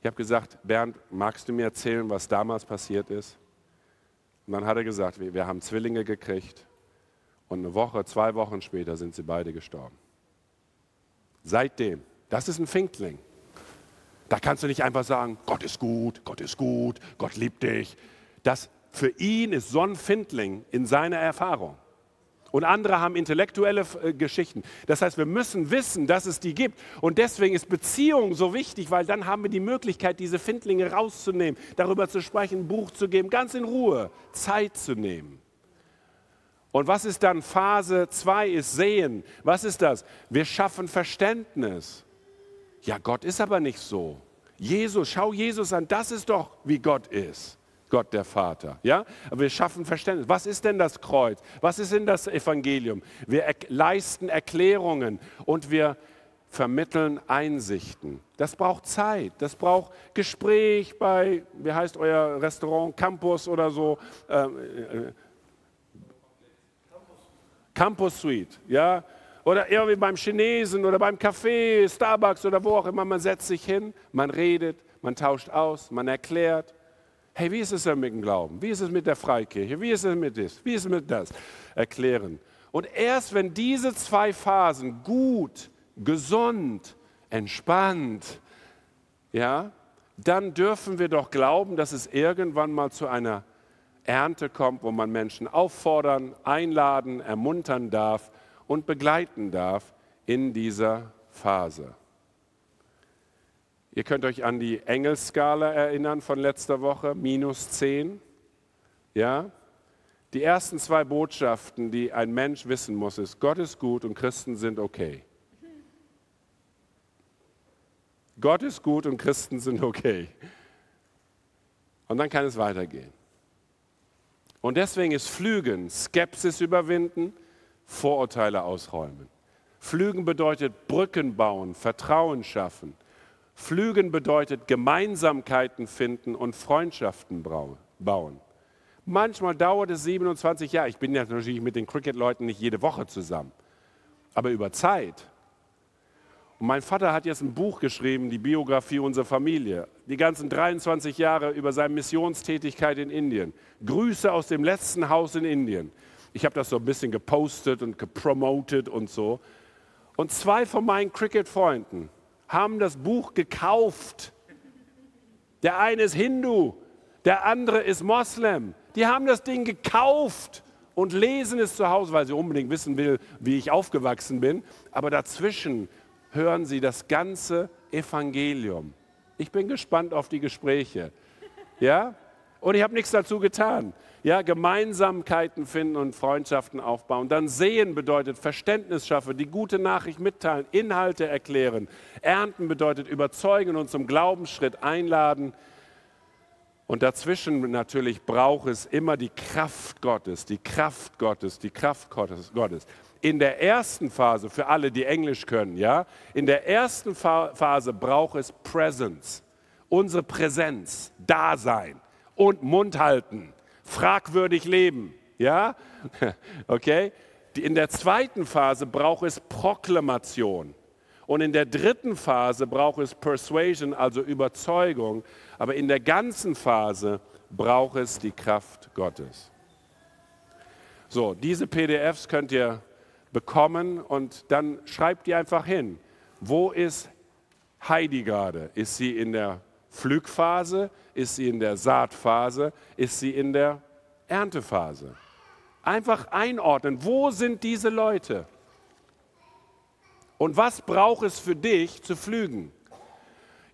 Speaker 1: Ich habe gesagt, Bernd, magst du mir erzählen, was damals passiert ist? Und dann hat er gesagt, wir, haben Zwillinge gekriegt und eine Woche, zwei Wochen später sind sie beide gestorben. Seitdem, das ist ein Finkling. Da kannst du nicht einfach sagen, Gott ist gut, Gott ist gut, Gott liebt dich. Das für ihn ist so ein Findling in seiner Erfahrung und andere haben intellektuelle äh, Geschichten. Das heißt, wir müssen wissen, dass es die gibt. Und deswegen ist Beziehung so wichtig, weil dann haben wir die Möglichkeit, diese Findlinge rauszunehmen, darüber zu sprechen, ein Buch zu geben, ganz in Ruhe Zeit zu nehmen. Und was ist dann Phase 2 ist Sehen. Was ist das? Wir schaffen Verständnis. Ja, Gott ist aber nicht so. Jesus, schau Jesus an, das ist doch, wie Gott ist. Gott der Vater. Ja? Aber wir schaffen Verständnis. Was ist denn das Kreuz? Was ist denn das Evangelium? Wir er leisten Erklärungen und wir vermitteln Einsichten. Das braucht Zeit, das braucht Gespräch bei, wie heißt euer Restaurant, Campus oder so. Ähm, äh, Campus Suite, ja. Oder irgendwie beim Chinesen oder beim Café, Starbucks oder wo auch immer. Man setzt sich hin, man redet, man tauscht aus, man erklärt hey, wie ist es denn mit dem Glauben? Wie ist es mit der Freikirche? Wie ist es mit das? Wie ist es mit das? Erklären. Und erst wenn diese zwei Phasen gut, gesund, entspannt, ja, dann dürfen wir doch glauben, dass es irgendwann mal zu einer Ernte kommt, wo man Menschen auffordern, einladen, ermuntern darf und begleiten darf in dieser Phase. Ihr könnt euch an die Engelskala erinnern von letzter Woche, minus 10. Ja? Die ersten zwei Botschaften, die ein Mensch wissen muss, ist, Gott ist gut und Christen sind okay. Gott ist gut und Christen sind okay. Und dann kann es weitergehen. Und deswegen ist Flügen, Skepsis überwinden, Vorurteile ausräumen. Flügen bedeutet Brücken bauen, Vertrauen schaffen Pflügen bedeutet Gemeinsamkeiten finden und Freundschaften bauen. Manchmal dauert es 27 Jahre. Ich bin ja natürlich mit den Cricket-Leuten nicht jede Woche zusammen, aber über Zeit. Und mein Vater hat jetzt ein Buch geschrieben, die Biografie unserer Familie, die ganzen 23 Jahre über seine Missionstätigkeit in Indien. Grüße aus dem letzten Haus in Indien. Ich habe das so ein bisschen gepostet und gepromotet und so. Und zwei von meinen Cricket-Freunden haben das Buch gekauft. Der eine ist Hindu, der andere ist Moslem. Die haben das Ding gekauft und lesen es zu Hause, weil sie unbedingt wissen will, wie ich aufgewachsen bin. Aber dazwischen hören Sie das ganze Evangelium. Ich bin gespannt auf die Gespräche. Ja? Und ich habe nichts dazu getan. Ja, Gemeinsamkeiten finden und Freundschaften aufbauen. Dann sehen bedeutet Verständnis schaffen, die gute Nachricht mitteilen, Inhalte erklären. Ernten bedeutet überzeugen und zum Glaubensschritt einladen. Und dazwischen natürlich braucht es immer die Kraft Gottes, die Kraft Gottes, die Kraft Gottes. In der ersten Phase, für alle, die Englisch können, ja, in der ersten Phase braucht es Presence, unsere Präsenz, Dasein und Mund halten, fragwürdig leben, ja, okay. In der zweiten Phase braucht es Proklamation. Und in der dritten Phase braucht es Persuasion, also Überzeugung. Aber in der ganzen Phase braucht es die Kraft Gottes. So, diese PDFs könnt ihr bekommen und dann schreibt ihr einfach hin. Wo ist Heidi gerade? Ist sie in der Pflückphase? Ist sie in der Saatphase? Ist sie in der Erntephase? Einfach einordnen. Wo sind diese Leute? Und was braucht es für dich zu pflügen?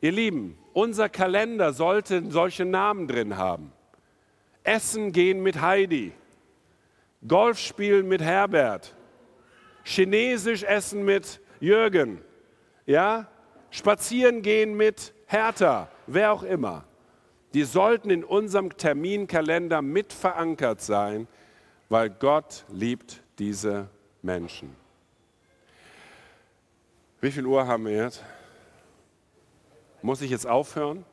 Speaker 1: Ihr Lieben, unser Kalender sollte solche Namen drin haben. Essen gehen mit Heidi, Golf spielen mit Herbert, Chinesisch essen mit Jürgen, ja, spazieren gehen mit Hertha, wer auch immer. Die sollten in unserem Terminkalender mit verankert sein, weil Gott liebt diese Menschen. Wie viel Uhr haben wir jetzt? Muss ich jetzt aufhören?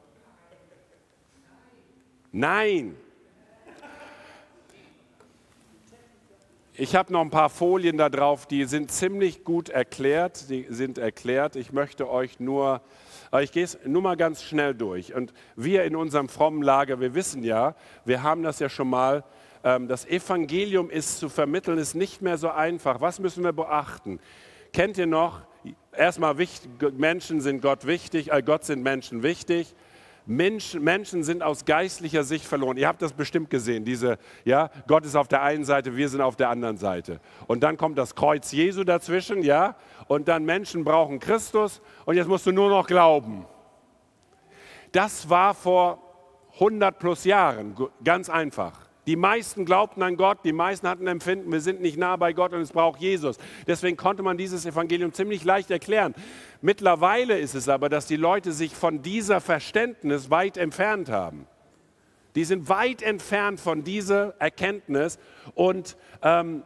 Speaker 1: Nein. Ich habe noch ein paar Folien da drauf, die sind ziemlich gut erklärt. Die sind erklärt. Ich möchte euch nur, aber ich gehe es nur mal ganz schnell durch. Und wir in unserem frommen Lager, wir wissen ja, wir haben das ja schon mal, ähm, das Evangelium ist zu vermitteln, ist nicht mehr so einfach. Was müssen wir beachten? Kennt ihr noch erstmal Menschen sind Gott wichtig, äh, Gott sind Menschen wichtig. Menschen, Menschen sind aus geistlicher Sicht verloren. Ihr habt das bestimmt gesehen. Diese, ja, Gott ist auf der einen Seite, wir sind auf der anderen Seite. Und dann kommt das Kreuz Jesu dazwischen, ja. Und dann Menschen brauchen Christus. Und jetzt musst du nur noch glauben. Das war vor 100 plus Jahren ganz einfach. Die meisten glaubten an Gott, die meisten hatten Empfinden, wir sind nicht nah bei Gott und es braucht Jesus. Deswegen konnte man dieses Evangelium ziemlich leicht erklären. Mittlerweile ist es aber, dass die Leute sich von dieser Verständnis weit entfernt haben. Die sind weit entfernt von dieser Erkenntnis und ähm,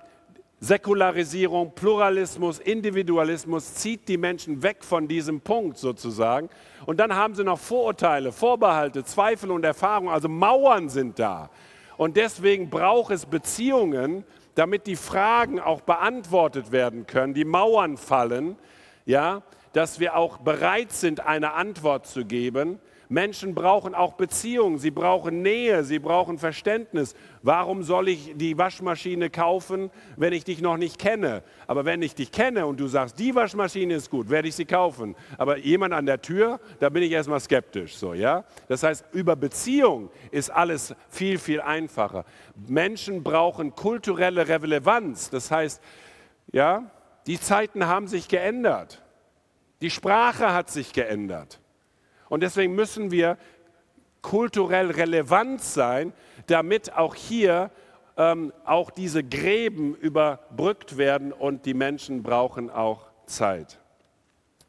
Speaker 1: Säkularisierung, Pluralismus, Individualismus zieht die Menschen weg von diesem Punkt sozusagen. Und dann haben sie noch Vorurteile, Vorbehalte, Zweifel und Erfahrungen, also Mauern sind da. Und deswegen braucht es Beziehungen, damit die Fragen auch beantwortet werden können, die Mauern fallen, ja, dass wir auch bereit sind, eine Antwort zu geben. Menschen brauchen auch Beziehungen, sie brauchen Nähe, sie brauchen Verständnis. Warum soll ich die Waschmaschine kaufen, wenn ich dich noch nicht kenne? Aber wenn ich dich kenne und du sagst, die Waschmaschine ist gut, werde ich sie kaufen. Aber jemand an der Tür, da bin ich erstmal skeptisch. So, ja? Das heißt, über Beziehung ist alles viel, viel einfacher. Menschen brauchen kulturelle Relevanz. Das heißt, ja, die Zeiten haben sich geändert. Die Sprache hat sich geändert. Und deswegen müssen wir kulturell relevant sein, damit auch hier ähm, auch diese Gräben überbrückt werden und die Menschen brauchen auch Zeit.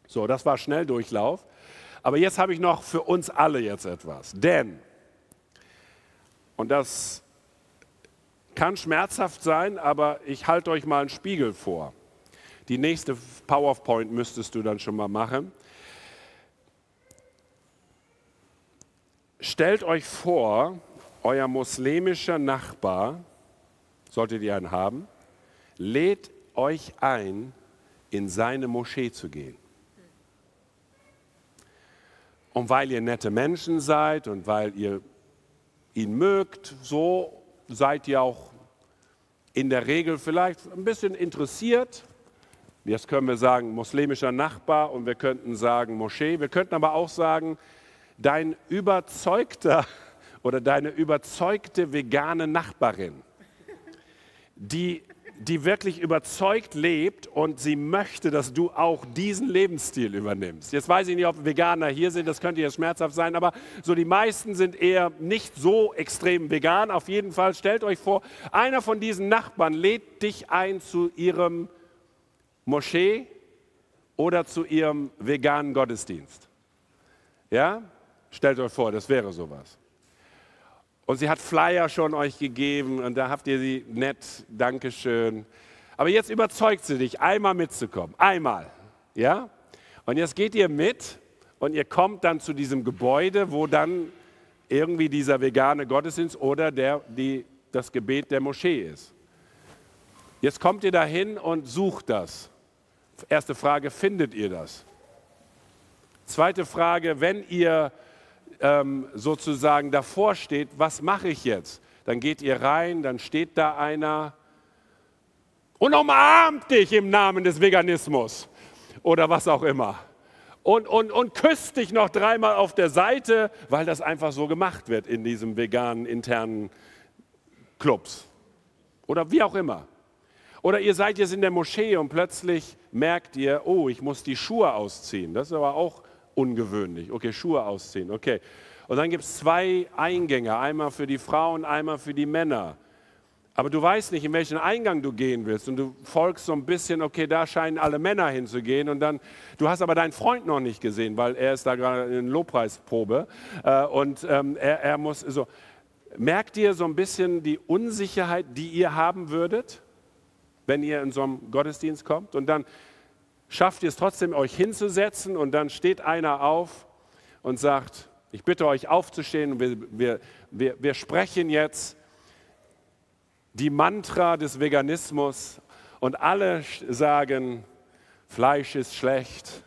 Speaker 1: So, das war Schnelldurchlauf. Aber jetzt habe ich noch für uns alle jetzt etwas. Denn, und das kann schmerzhaft sein, aber ich halte euch mal einen Spiegel vor. Die nächste PowerPoint müsstest du dann schon mal machen. Stellt euch vor, euer muslimischer Nachbar, solltet ihr einen haben, lädt euch ein, in seine Moschee zu gehen. Und weil ihr nette Menschen seid und weil ihr ihn mögt, so seid ihr auch in der Regel vielleicht ein bisschen interessiert Jetzt können wir sagen muslimischer Nachbar und wir könnten sagen Moschee. Wir könnten aber auch sagen, dein überzeugter oder deine überzeugte vegane Nachbarin, die die wirklich überzeugt lebt und sie möchte, dass du auch diesen Lebensstil übernimmst. Jetzt weiß ich nicht, ob Veganer hier sind, das könnte jetzt schmerzhaft sein, aber so die meisten sind eher nicht so extrem vegan. Auf jeden Fall stellt euch vor, einer von diesen Nachbarn lädt dich ein zu ihrem Moschee oder zu ihrem veganen Gottesdienst. Ja? Stellt euch vor, das wäre sowas. Und sie hat Flyer schon euch gegeben und da habt ihr sie nett, Dankeschön. Aber jetzt überzeugt sie dich, einmal mitzukommen. Einmal. Ja? Und jetzt geht ihr mit und ihr kommt dann zu diesem Gebäude, wo dann irgendwie dieser vegane Gottesdienst oder der, die, das Gebet der Moschee ist. Jetzt kommt ihr dahin und sucht das. Erste Frage, findet ihr das? Zweite Frage, wenn ihr ähm, sozusagen davor steht, was mache ich jetzt? Dann geht ihr rein, dann steht da einer und umarmt dich im Namen des Veganismus oder was auch immer. Und, und, und küsst dich noch dreimal auf der Seite, weil das einfach so gemacht wird in diesem veganen internen Clubs. Oder wie auch immer. Oder ihr seid jetzt in der Moschee und plötzlich merkt ihr, oh, ich muss die Schuhe ausziehen. Das ist aber auch ungewöhnlich. Okay, Schuhe ausziehen, okay. Und dann gibt es zwei Eingänge, einmal für die Frauen, einmal für die Männer. Aber du weißt nicht, in welchen Eingang du gehen willst. Und du folgst so ein bisschen, okay, da scheinen alle Männer hinzugehen. Und dann, du hast aber deinen Freund noch nicht gesehen, weil er ist da gerade in Lobpreisprobe. Äh, und ähm, er, er muss so. Merkt ihr so ein bisschen die Unsicherheit, die ihr haben würdet, wenn ihr in so einem Gottesdienst kommt? Und dann schafft ihr es trotzdem, euch hinzusetzen? Und dann steht einer auf und sagt, ich bitte euch aufzustehen. Wir, wir, wir, wir sprechen jetzt die Mantra des Veganismus. Und alle sagen, Fleisch ist schlecht,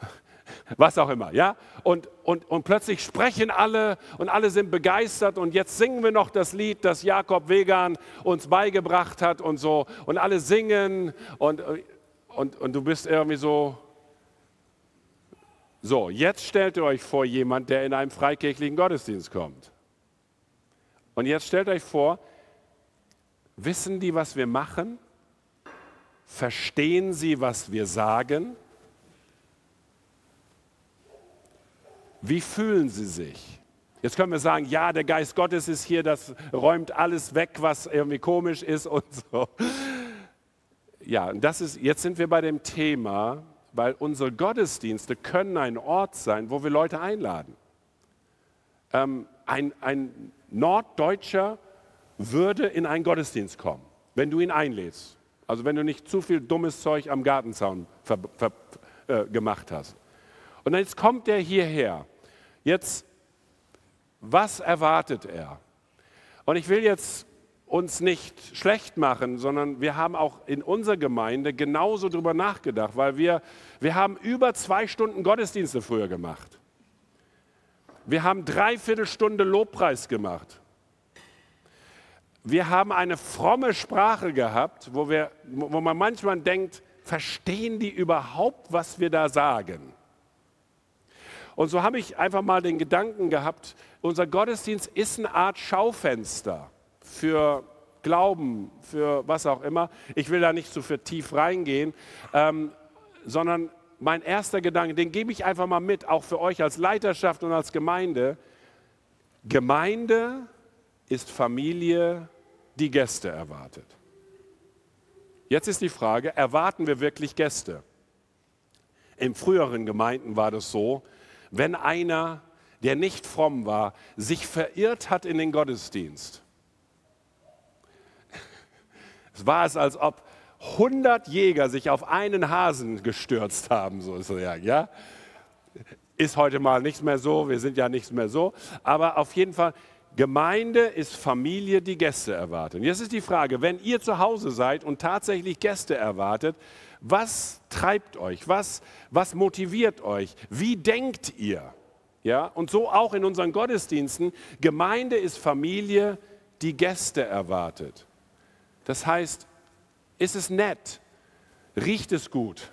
Speaker 1: was auch immer, ja? Und, und, und plötzlich sprechen alle und alle sind begeistert. Und jetzt singen wir noch das Lied, das Jakob Vegan uns beigebracht hat und so. Und alle singen und und, und du bist irgendwie so, so, jetzt stellt ihr euch vor jemand, der in einem freikirchlichen Gottesdienst kommt. Und jetzt stellt euch vor, wissen die, was wir machen? Verstehen sie, was wir sagen? Wie fühlen sie sich? Jetzt können wir sagen, ja, der Geist Gottes ist hier, das räumt alles weg, was irgendwie komisch ist und so ja, das ist, jetzt sind wir bei dem Thema, weil unsere Gottesdienste können ein Ort sein, wo wir Leute einladen. Ähm, ein, ein Norddeutscher würde in einen Gottesdienst kommen, wenn du ihn einlädst. Also wenn du nicht zu viel dummes Zeug am Gartenzaun ver, ver, äh, gemacht hast. Und jetzt kommt er hierher. Jetzt, was erwartet er? Und ich will jetzt uns nicht schlecht machen, sondern wir haben auch in unserer Gemeinde genauso darüber nachgedacht, weil wir, wir haben über zwei Stunden Gottesdienste früher gemacht. Wir haben dreiviertel Stunde Lobpreis gemacht. Wir haben eine fromme Sprache gehabt, wo, wir, wo man manchmal denkt, verstehen die überhaupt, was wir da sagen? Und so habe ich einfach mal den Gedanken gehabt, unser Gottesdienst ist eine Art Schaufenster für Glauben, für was auch immer. Ich will da nicht so für tief reingehen, ähm, sondern mein erster Gedanke, den gebe ich einfach mal mit, auch für euch als Leiterschaft und als Gemeinde. Gemeinde ist Familie, die Gäste erwartet. Jetzt ist die Frage, erwarten wir wirklich Gäste? In früheren Gemeinden war das so, wenn einer, der nicht fromm war, sich verirrt hat in den Gottesdienst, es war es, als ob 100 Jäger sich auf einen Hasen gestürzt haben, sozusagen. Ja? Ist heute mal nichts mehr so, wir sind ja nichts mehr so. Aber auf jeden Fall, Gemeinde ist Familie, die Gäste erwartet. Und jetzt ist die Frage, wenn ihr zu Hause seid und tatsächlich Gäste erwartet, was treibt euch? Was, was motiviert euch? Wie denkt ihr? Ja, und so auch in unseren Gottesdiensten. Gemeinde ist Familie, die Gäste erwartet. Das heißt, ist es nett? Riecht es gut?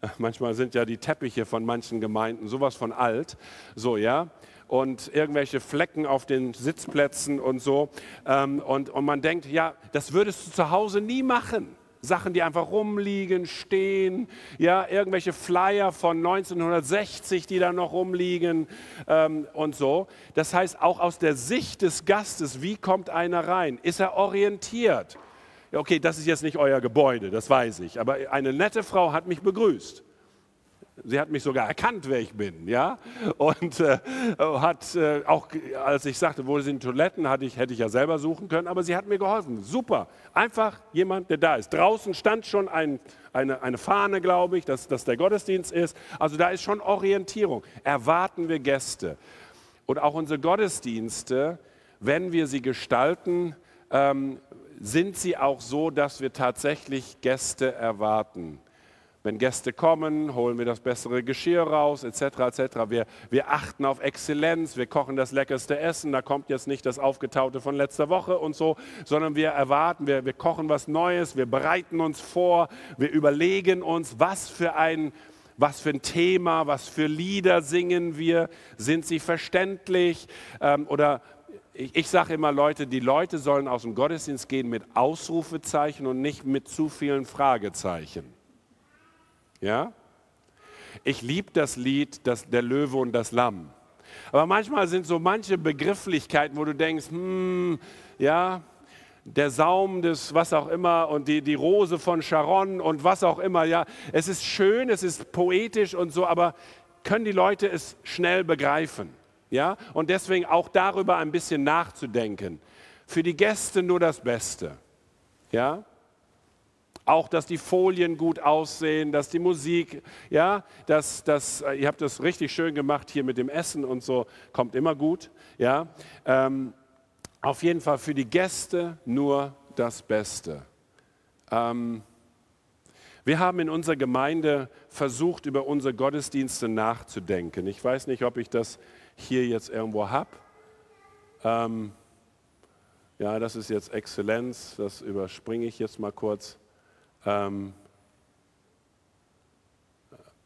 Speaker 1: Manchmal sind ja die Teppiche von manchen Gemeinden sowas von alt, so ja. und irgendwelche Flecken auf den Sitzplätzen und so. Ähm, und, und man denkt, ja, das würdest du zu Hause nie machen. Sachen, die einfach rumliegen, stehen, ja, irgendwelche Flyer von 1960, die da noch rumliegen ähm, und so. Das heißt, auch aus der Sicht des Gastes, wie kommt einer rein? Ist er orientiert? Okay, das ist jetzt nicht euer Gebäude, das weiß ich, aber eine nette Frau hat mich begrüßt. Sie hat mich sogar erkannt, wer ich bin, ja. Und äh, hat äh, auch, als ich sagte, wo sind Toiletten, hatte ich, hätte ich ja selber suchen können, aber sie hat mir geholfen. Super, einfach jemand, der da ist. Draußen stand schon ein, eine, eine Fahne, glaube ich, dass, dass der Gottesdienst ist. Also da ist schon Orientierung. Erwarten wir Gäste. Und auch unsere Gottesdienste, wenn wir sie gestalten, ähm, sind sie auch so, dass wir tatsächlich Gäste erwarten. Wenn Gäste kommen, holen wir das bessere Geschirr raus, etc. etc. Wir, wir achten auf Exzellenz, wir kochen das leckerste Essen, da kommt jetzt nicht das Aufgetaute von letzter Woche und so, sondern wir erwarten, wir, wir kochen was Neues, wir bereiten uns vor, wir überlegen uns, was für ein was für ein Thema, was für Lieder singen wir, sind sie verständlich ähm, oder ich, ich sage immer Leute, die Leute sollen aus dem Gottesdienst gehen mit Ausrufezeichen und nicht mit zu vielen Fragezeichen. Ja? Ich liebe das Lied das, Der Löwe und das Lamm. Aber manchmal sind so manche Begrifflichkeiten, wo du denkst, hm, ja, der Saum des was auch immer und die, die Rose von Sharon und was auch immer, ja. Es ist schön, es ist poetisch und so, aber können die Leute es schnell begreifen? Ja? Und deswegen auch darüber ein bisschen nachzudenken. Für die Gäste nur das Beste. Ja? auch, dass die Folien gut aussehen, dass die Musik, ja, dass, dass, äh, ihr habt das richtig schön gemacht hier mit dem Essen und so, kommt immer gut, ja. Ähm, auf jeden Fall für die Gäste nur das Beste. Ähm, wir haben in unserer Gemeinde versucht, über unsere Gottesdienste nachzudenken. Ich weiß nicht, ob ich das hier jetzt irgendwo habe. Ähm, ja, das ist jetzt Exzellenz, das überspringe ich jetzt mal kurz. Ähm,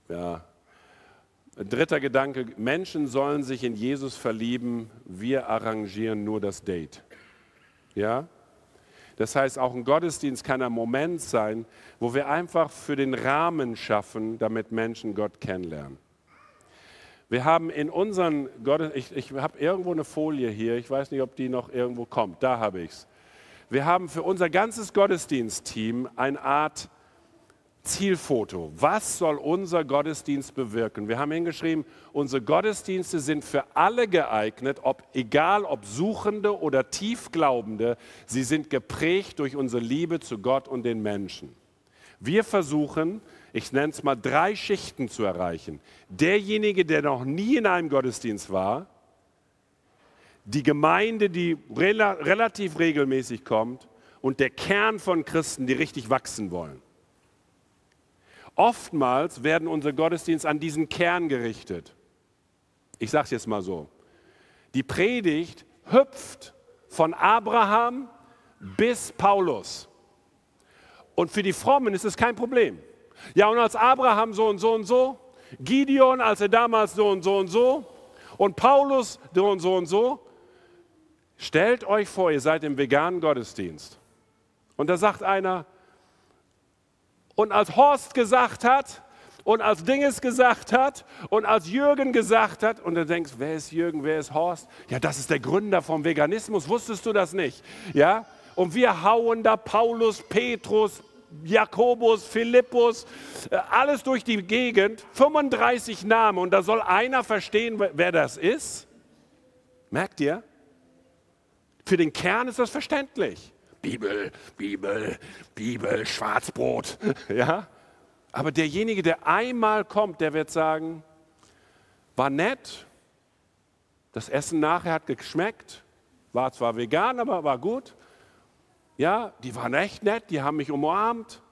Speaker 1: ja. Dritter Gedanke, Menschen sollen sich in Jesus verlieben, wir arrangieren nur das Date. Ja? Das heißt, auch ein Gottesdienst kann ein Moment sein, wo wir einfach für den Rahmen schaffen, damit Menschen Gott kennenlernen. Wir haben in unseren Gottesdienst, ich, ich habe irgendwo eine Folie hier, ich weiß nicht, ob die noch irgendwo kommt, da habe ich es. Wir haben für unser ganzes Gottesdienstteam eine Art Zielfoto. Was soll unser Gottesdienst bewirken? Wir haben hingeschrieben, unsere Gottesdienste sind für alle geeignet, ob, egal ob Suchende oder Tiefglaubende, sie sind geprägt durch unsere Liebe zu Gott und den Menschen. Wir versuchen, ich nenne es mal drei Schichten zu erreichen. Derjenige, der noch nie in einem Gottesdienst war, die Gemeinde, die rela relativ regelmäßig kommt und der Kern von Christen, die richtig wachsen wollen. Oftmals werden unsere Gottesdienste an diesen Kern gerichtet. Ich sage es jetzt mal so. Die Predigt hüpft von Abraham bis Paulus. Und für die Frommen ist es kein Problem. Ja, und als Abraham so und so und so, Gideon, als er damals so und so und so, und Paulus so und so und so, Stellt euch vor, ihr seid im veganen Gottesdienst. Und da sagt einer, und als Horst gesagt hat, und als Dinges gesagt hat, und als Jürgen gesagt hat, und du denkst, wer ist Jürgen, wer ist Horst? Ja, das ist der Gründer vom Veganismus, wusstest du das nicht? Ja? Und wir hauen da Paulus, Petrus, Jakobus, Philippus, äh, alles durch die Gegend, 35 Namen, und da soll einer verstehen, wer das ist. Merkt ihr? Für den Kern ist das verständlich. Bibel, Bibel, Bibel, Schwarzbrot. Ja? Aber derjenige, der einmal kommt, der wird sagen, war nett, das Essen nachher hat geschmeckt, war zwar vegan, aber war gut. Ja, die waren echt nett, die haben mich umarmt.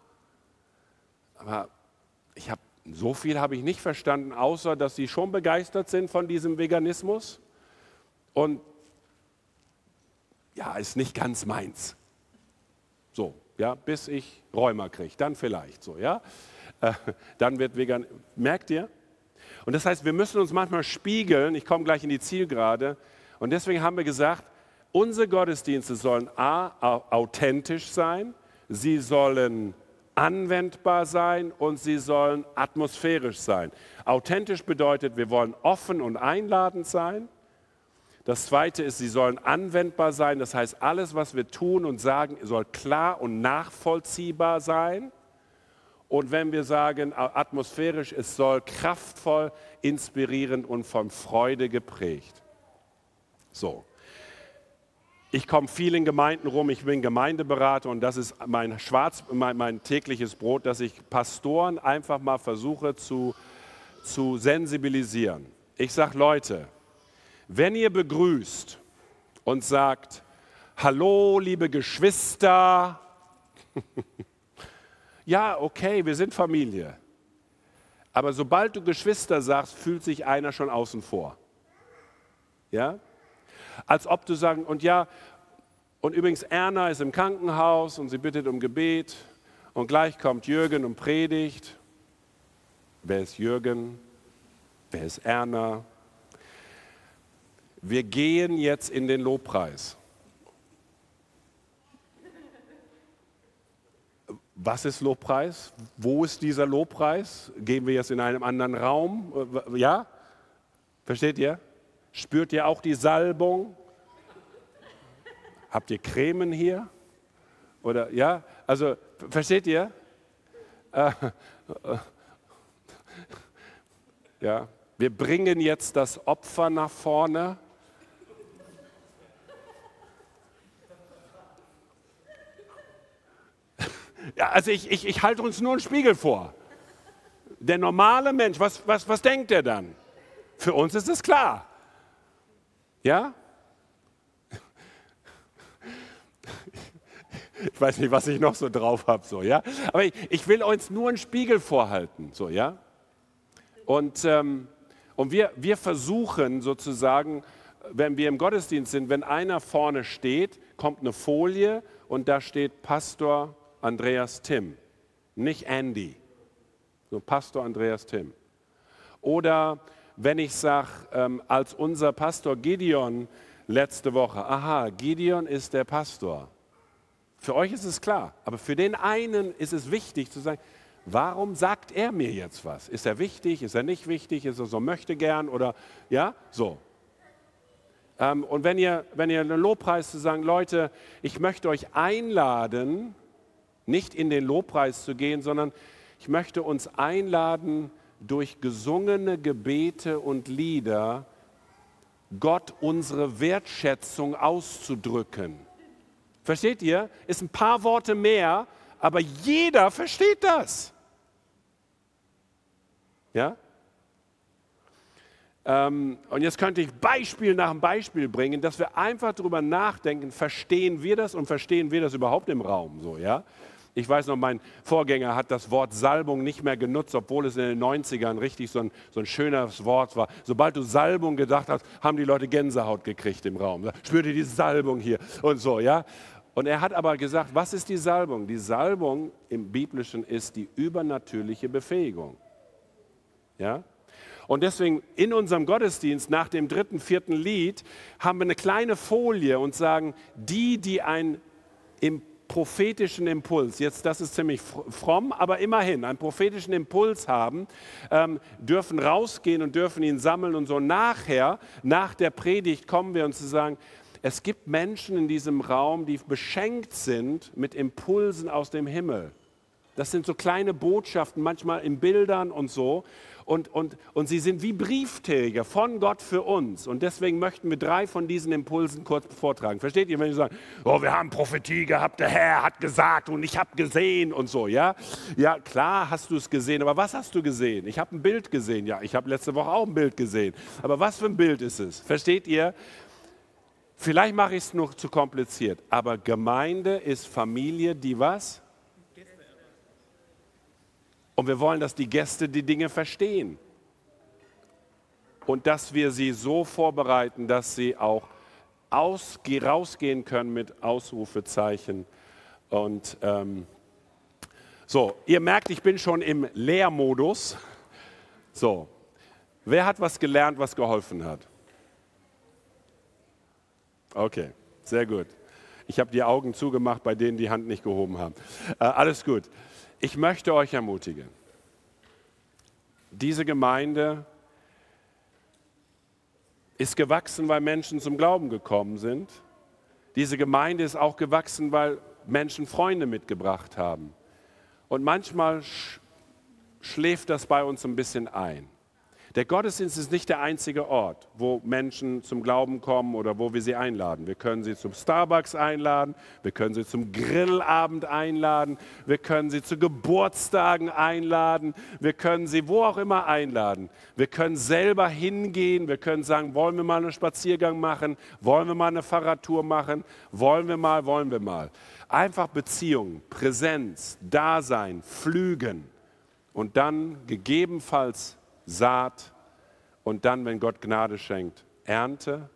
Speaker 1: Aber ich habe so viel habe ich nicht verstanden, außer dass sie schon begeistert sind von diesem Veganismus. Und ja, ist nicht ganz meins. So, ja, bis ich Rheuma kriege, dann vielleicht so, ja. Äh, dann wird vegan. Merkt ihr? Und das heißt, wir müssen uns manchmal spiegeln. Ich komme gleich in die Zielgerade. Und deswegen haben wir gesagt, unsere Gottesdienste sollen A, authentisch sein, sie sollen anwendbar sein und sie sollen atmosphärisch sein. Authentisch bedeutet, wir wollen offen und einladend sein. Das Zweite ist, sie sollen anwendbar sein. Das heißt, alles, was wir tun und sagen, soll klar und nachvollziehbar sein. Und wenn wir sagen atmosphärisch, es soll kraftvoll, inspirierend und von Freude geprägt. So. Ich komme viel in Gemeinden rum, ich bin Gemeindeberater und das ist mein, Schwarz, mein, mein tägliches Brot, dass ich Pastoren einfach mal versuche zu, zu sensibilisieren. Ich sage, Leute, wenn ihr begrüßt und sagt, hallo liebe Geschwister, ja, okay, wir sind Familie. Aber sobald du Geschwister sagst, fühlt sich einer schon außen vor. Ja? Als ob du sagen, und ja, und übrigens Erna ist im Krankenhaus und sie bittet um Gebet und gleich kommt Jürgen und predigt. Wer ist Jürgen? Wer ist Erna? Wir gehen jetzt in den Lobpreis. Was ist Lobpreis? Wo ist dieser Lobpreis? Gehen wir jetzt in einem anderen Raum? Ja? Versteht ihr? Spürt ihr auch die Salbung? Habt ihr Cremen hier? Oder ja? Also versteht ihr? Äh, äh, ja, wir bringen jetzt das Opfer nach vorne Ja, also ich, ich, ich halte uns nur einen Spiegel vor. Der normale Mensch, was, was, was denkt er dann? Für uns ist es klar. Ja? Ich weiß nicht, was ich noch so drauf habe, so, ja? Aber ich, ich, will uns nur einen Spiegel vorhalten, so, ja? Und, ähm, und wir, wir versuchen sozusagen, wenn wir im Gottesdienst sind, wenn einer vorne steht, kommt eine Folie und da steht Pastor Andreas Tim, nicht Andy, so Pastor Andreas Tim. Oder wenn ich sage, ähm, als unser Pastor Gideon letzte Woche, aha, Gideon ist der Pastor. Für euch ist es klar, aber für den einen ist es wichtig zu sagen, warum sagt er mir jetzt was? Ist er wichtig, ist er nicht wichtig, ist er so möchte gern oder ja, so. Ähm, und wenn ihr, wenn ihr einen Lobpreis zu sagen, Leute, ich möchte euch einladen, nicht in den Lobpreis zu gehen, sondern ich möchte uns einladen, durch gesungene Gebete und Lieder Gott unsere Wertschätzung auszudrücken. Versteht ihr? Ist ein paar Worte mehr, aber jeder versteht das. Ja? Ähm, und jetzt könnte ich Beispiel nach Beispiel bringen, dass wir einfach darüber nachdenken, verstehen wir das und verstehen wir das überhaupt im Raum so, ja? Ich weiß noch, mein Vorgänger hat das Wort Salbung nicht mehr genutzt, obwohl es in den 90ern richtig so ein, so ein schönes Wort war. Sobald du Salbung gedacht hast, haben die Leute Gänsehaut gekriegt im Raum. Spür dir die Salbung hier und so, ja. Und er hat aber gesagt, was ist die Salbung? Die Salbung im Biblischen ist die übernatürliche Befähigung. Ja? Und deswegen in unserem Gottesdienst nach dem dritten, vierten Lied haben wir eine kleine Folie und sagen, die, die ein im prophetischen Impuls, jetzt das ist ziemlich fromm, aber immerhin einen prophetischen Impuls haben, ähm, dürfen rausgehen und dürfen ihn sammeln und so. Nachher, nach der Predigt kommen wir uns zu sagen, es gibt Menschen in diesem Raum, die beschenkt sind mit Impulsen aus dem Himmel. Das sind so kleine Botschaften, manchmal in Bildern und so und, und, und sie sind wie Briefträger von Gott für uns. Und deswegen möchten wir drei von diesen Impulsen kurz vortragen. Versteht ihr, wenn ich sage, oh, wir haben Prophetie gehabt, der Herr hat gesagt und ich habe gesehen und so, ja? Ja, klar hast du es gesehen, aber was hast du gesehen? Ich habe ein Bild gesehen, ja, ich habe letzte Woche auch ein Bild gesehen. Aber was für ein Bild ist es? Versteht ihr? Vielleicht mache ich es noch zu kompliziert, aber Gemeinde ist Familie, die was? Und wir wollen, dass die Gäste die Dinge verstehen. Und dass wir sie so vorbereiten, dass sie auch aus, rausgehen können mit Ausrufezeichen. Und ähm, so, ihr merkt, ich bin schon im Lehrmodus. So, Wer hat was gelernt, was geholfen hat? Okay, sehr gut. Ich habe die Augen zugemacht bei denen, die Hand nicht gehoben haben. Äh, alles gut. Ich möchte euch ermutigen. Diese Gemeinde ist gewachsen, weil Menschen zum Glauben gekommen sind. Diese Gemeinde ist auch gewachsen, weil Menschen Freunde mitgebracht haben. Und manchmal sch schläft das bei uns ein bisschen ein. Der Gottesdienst ist nicht der einzige Ort, wo Menschen zum Glauben kommen oder wo wir sie einladen. Wir können sie zum Starbucks einladen, wir können sie zum Grillabend einladen, wir können sie zu Geburtstagen einladen, wir können sie wo auch immer einladen. Wir können selber hingehen, wir können sagen, wollen wir mal einen Spaziergang machen, wollen wir mal eine Fahrradtour machen, wollen wir mal, wollen wir mal. Einfach Beziehungen, Präsenz, Dasein, Flügen und dann gegebenenfalls Saat und dann, wenn Gott Gnade schenkt, Ernte.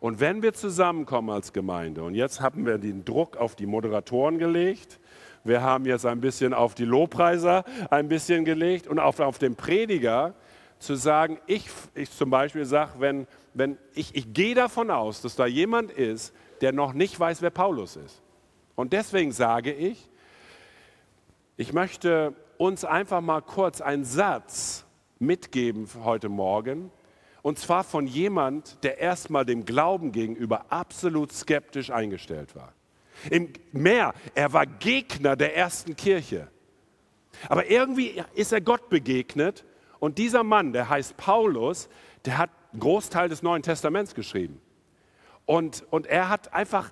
Speaker 1: Und wenn wir zusammenkommen als Gemeinde, und jetzt haben wir den Druck auf die Moderatoren gelegt, wir haben jetzt ein bisschen auf die Lobpreiser ein bisschen gelegt und auch auf den Prediger zu sagen, ich, ich zum Beispiel sage, wenn, wenn ich, ich gehe davon aus, dass da jemand ist, der noch nicht weiß, wer Paulus ist. Und deswegen sage ich, ich möchte uns einfach mal kurz einen Satz mitgeben heute Morgen. Und zwar von jemand, der erstmal dem Glauben gegenüber absolut skeptisch eingestellt war. Im Mehr, er war Gegner der ersten Kirche. Aber irgendwie ist er Gott begegnet und dieser Mann, der heißt Paulus, der hat einen Großteil des Neuen Testaments geschrieben. Und, und er hat einfach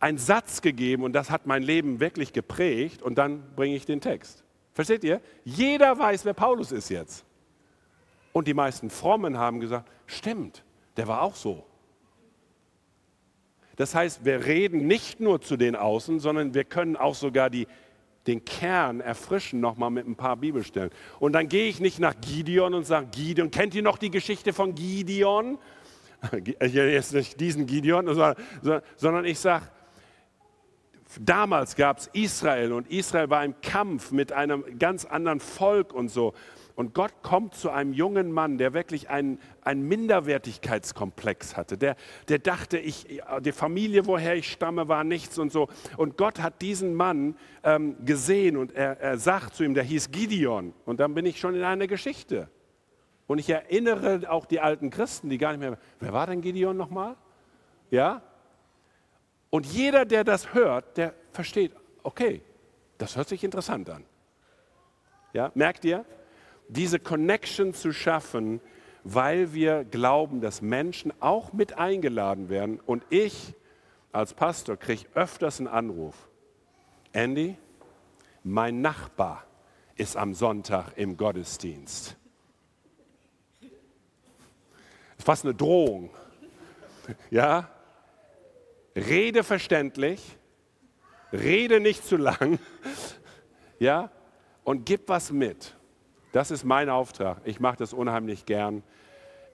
Speaker 1: einen Satz gegeben und das hat mein Leben wirklich geprägt und dann bringe ich den Text. Versteht ihr? Jeder weiß, wer Paulus ist jetzt. Und die meisten Frommen haben gesagt, stimmt, der war auch so. Das heißt, wir reden nicht nur zu den Außen, sondern wir können auch sogar die, den Kern erfrischen nochmal mit ein paar Bibelstellen. Und dann gehe ich nicht nach Gideon und sage, Gideon, kennt ihr noch die Geschichte von Gideon? Jetzt nicht diesen Gideon, sondern ich sage, damals gab es Israel und Israel war im Kampf mit einem ganz anderen Volk und so. Und Gott kommt zu einem jungen Mann, der wirklich einen, einen Minderwertigkeitskomplex hatte. Der, der dachte, ich, die Familie, woher ich stamme, war nichts und so. Und Gott hat diesen Mann ähm, gesehen und er, er sagt zu ihm, der hieß Gideon. Und dann bin ich schon in einer Geschichte. Und ich erinnere auch die alten Christen, die gar nicht mehr, wer war denn Gideon nochmal? Ja? Und jeder, der das hört, der versteht, okay, das hört sich interessant an. Ja, merkt ihr? Diese Connection zu schaffen, weil wir glauben, dass Menschen auch mit eingeladen werden. Und ich als Pastor kriege öfters einen Anruf. Andy, mein Nachbar ist am Sonntag im Gottesdienst. Das ist fast eine Drohung. Ja? Rede verständlich, rede nicht zu lang, ja? Und gib was mit. Das ist mein Auftrag. Ich mache das unheimlich gern.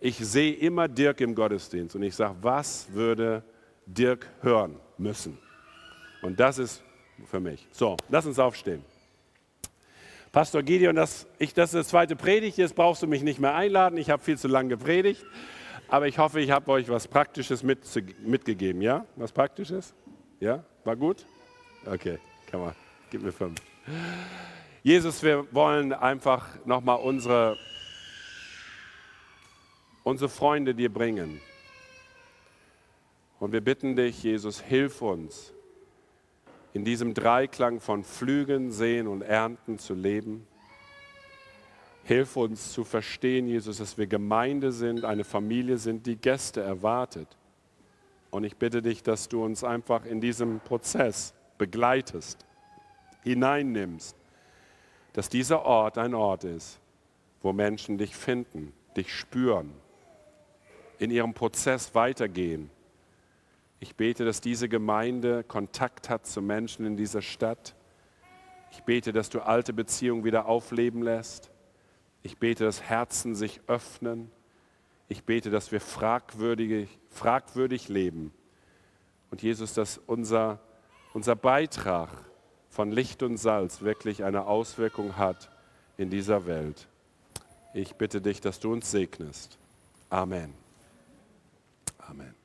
Speaker 1: Ich sehe immer Dirk im Gottesdienst und ich sage, was würde Dirk hören müssen? Und das ist für mich. So, lass uns aufstehen. Pastor Gideon, das, ich, das ist das zweite Predigt. Jetzt brauchst du mich nicht mehr einladen. Ich habe viel zu lange gepredigt. Aber ich hoffe, ich habe euch was Praktisches mit, mitgegeben. Ja? Was Praktisches? Ja? War gut? Okay, kann man. Gib mir fünf. Jesus, wir wollen einfach nochmal unsere, unsere Freunde dir bringen. Und wir bitten dich, Jesus, hilf uns, in diesem Dreiklang von Pflügen, Sehen und Ernten zu leben. Hilf uns zu verstehen, Jesus, dass wir Gemeinde sind, eine Familie sind, die Gäste erwartet. Und ich bitte dich, dass du uns einfach in diesem Prozess begleitest, hineinnimmst dass dieser Ort ein Ort ist, wo Menschen dich finden, dich spüren, in ihrem Prozess weitergehen. Ich bete, dass diese Gemeinde Kontakt hat zu Menschen in dieser Stadt. Ich bete, dass du alte Beziehungen wieder aufleben lässt. Ich bete, dass Herzen sich öffnen. Ich bete, dass wir fragwürdig, fragwürdig leben. Und Jesus, dass unser, unser Beitrag von Licht und Salz wirklich eine Auswirkung hat in dieser Welt. Ich bitte dich, dass du uns segnest. Amen. Amen.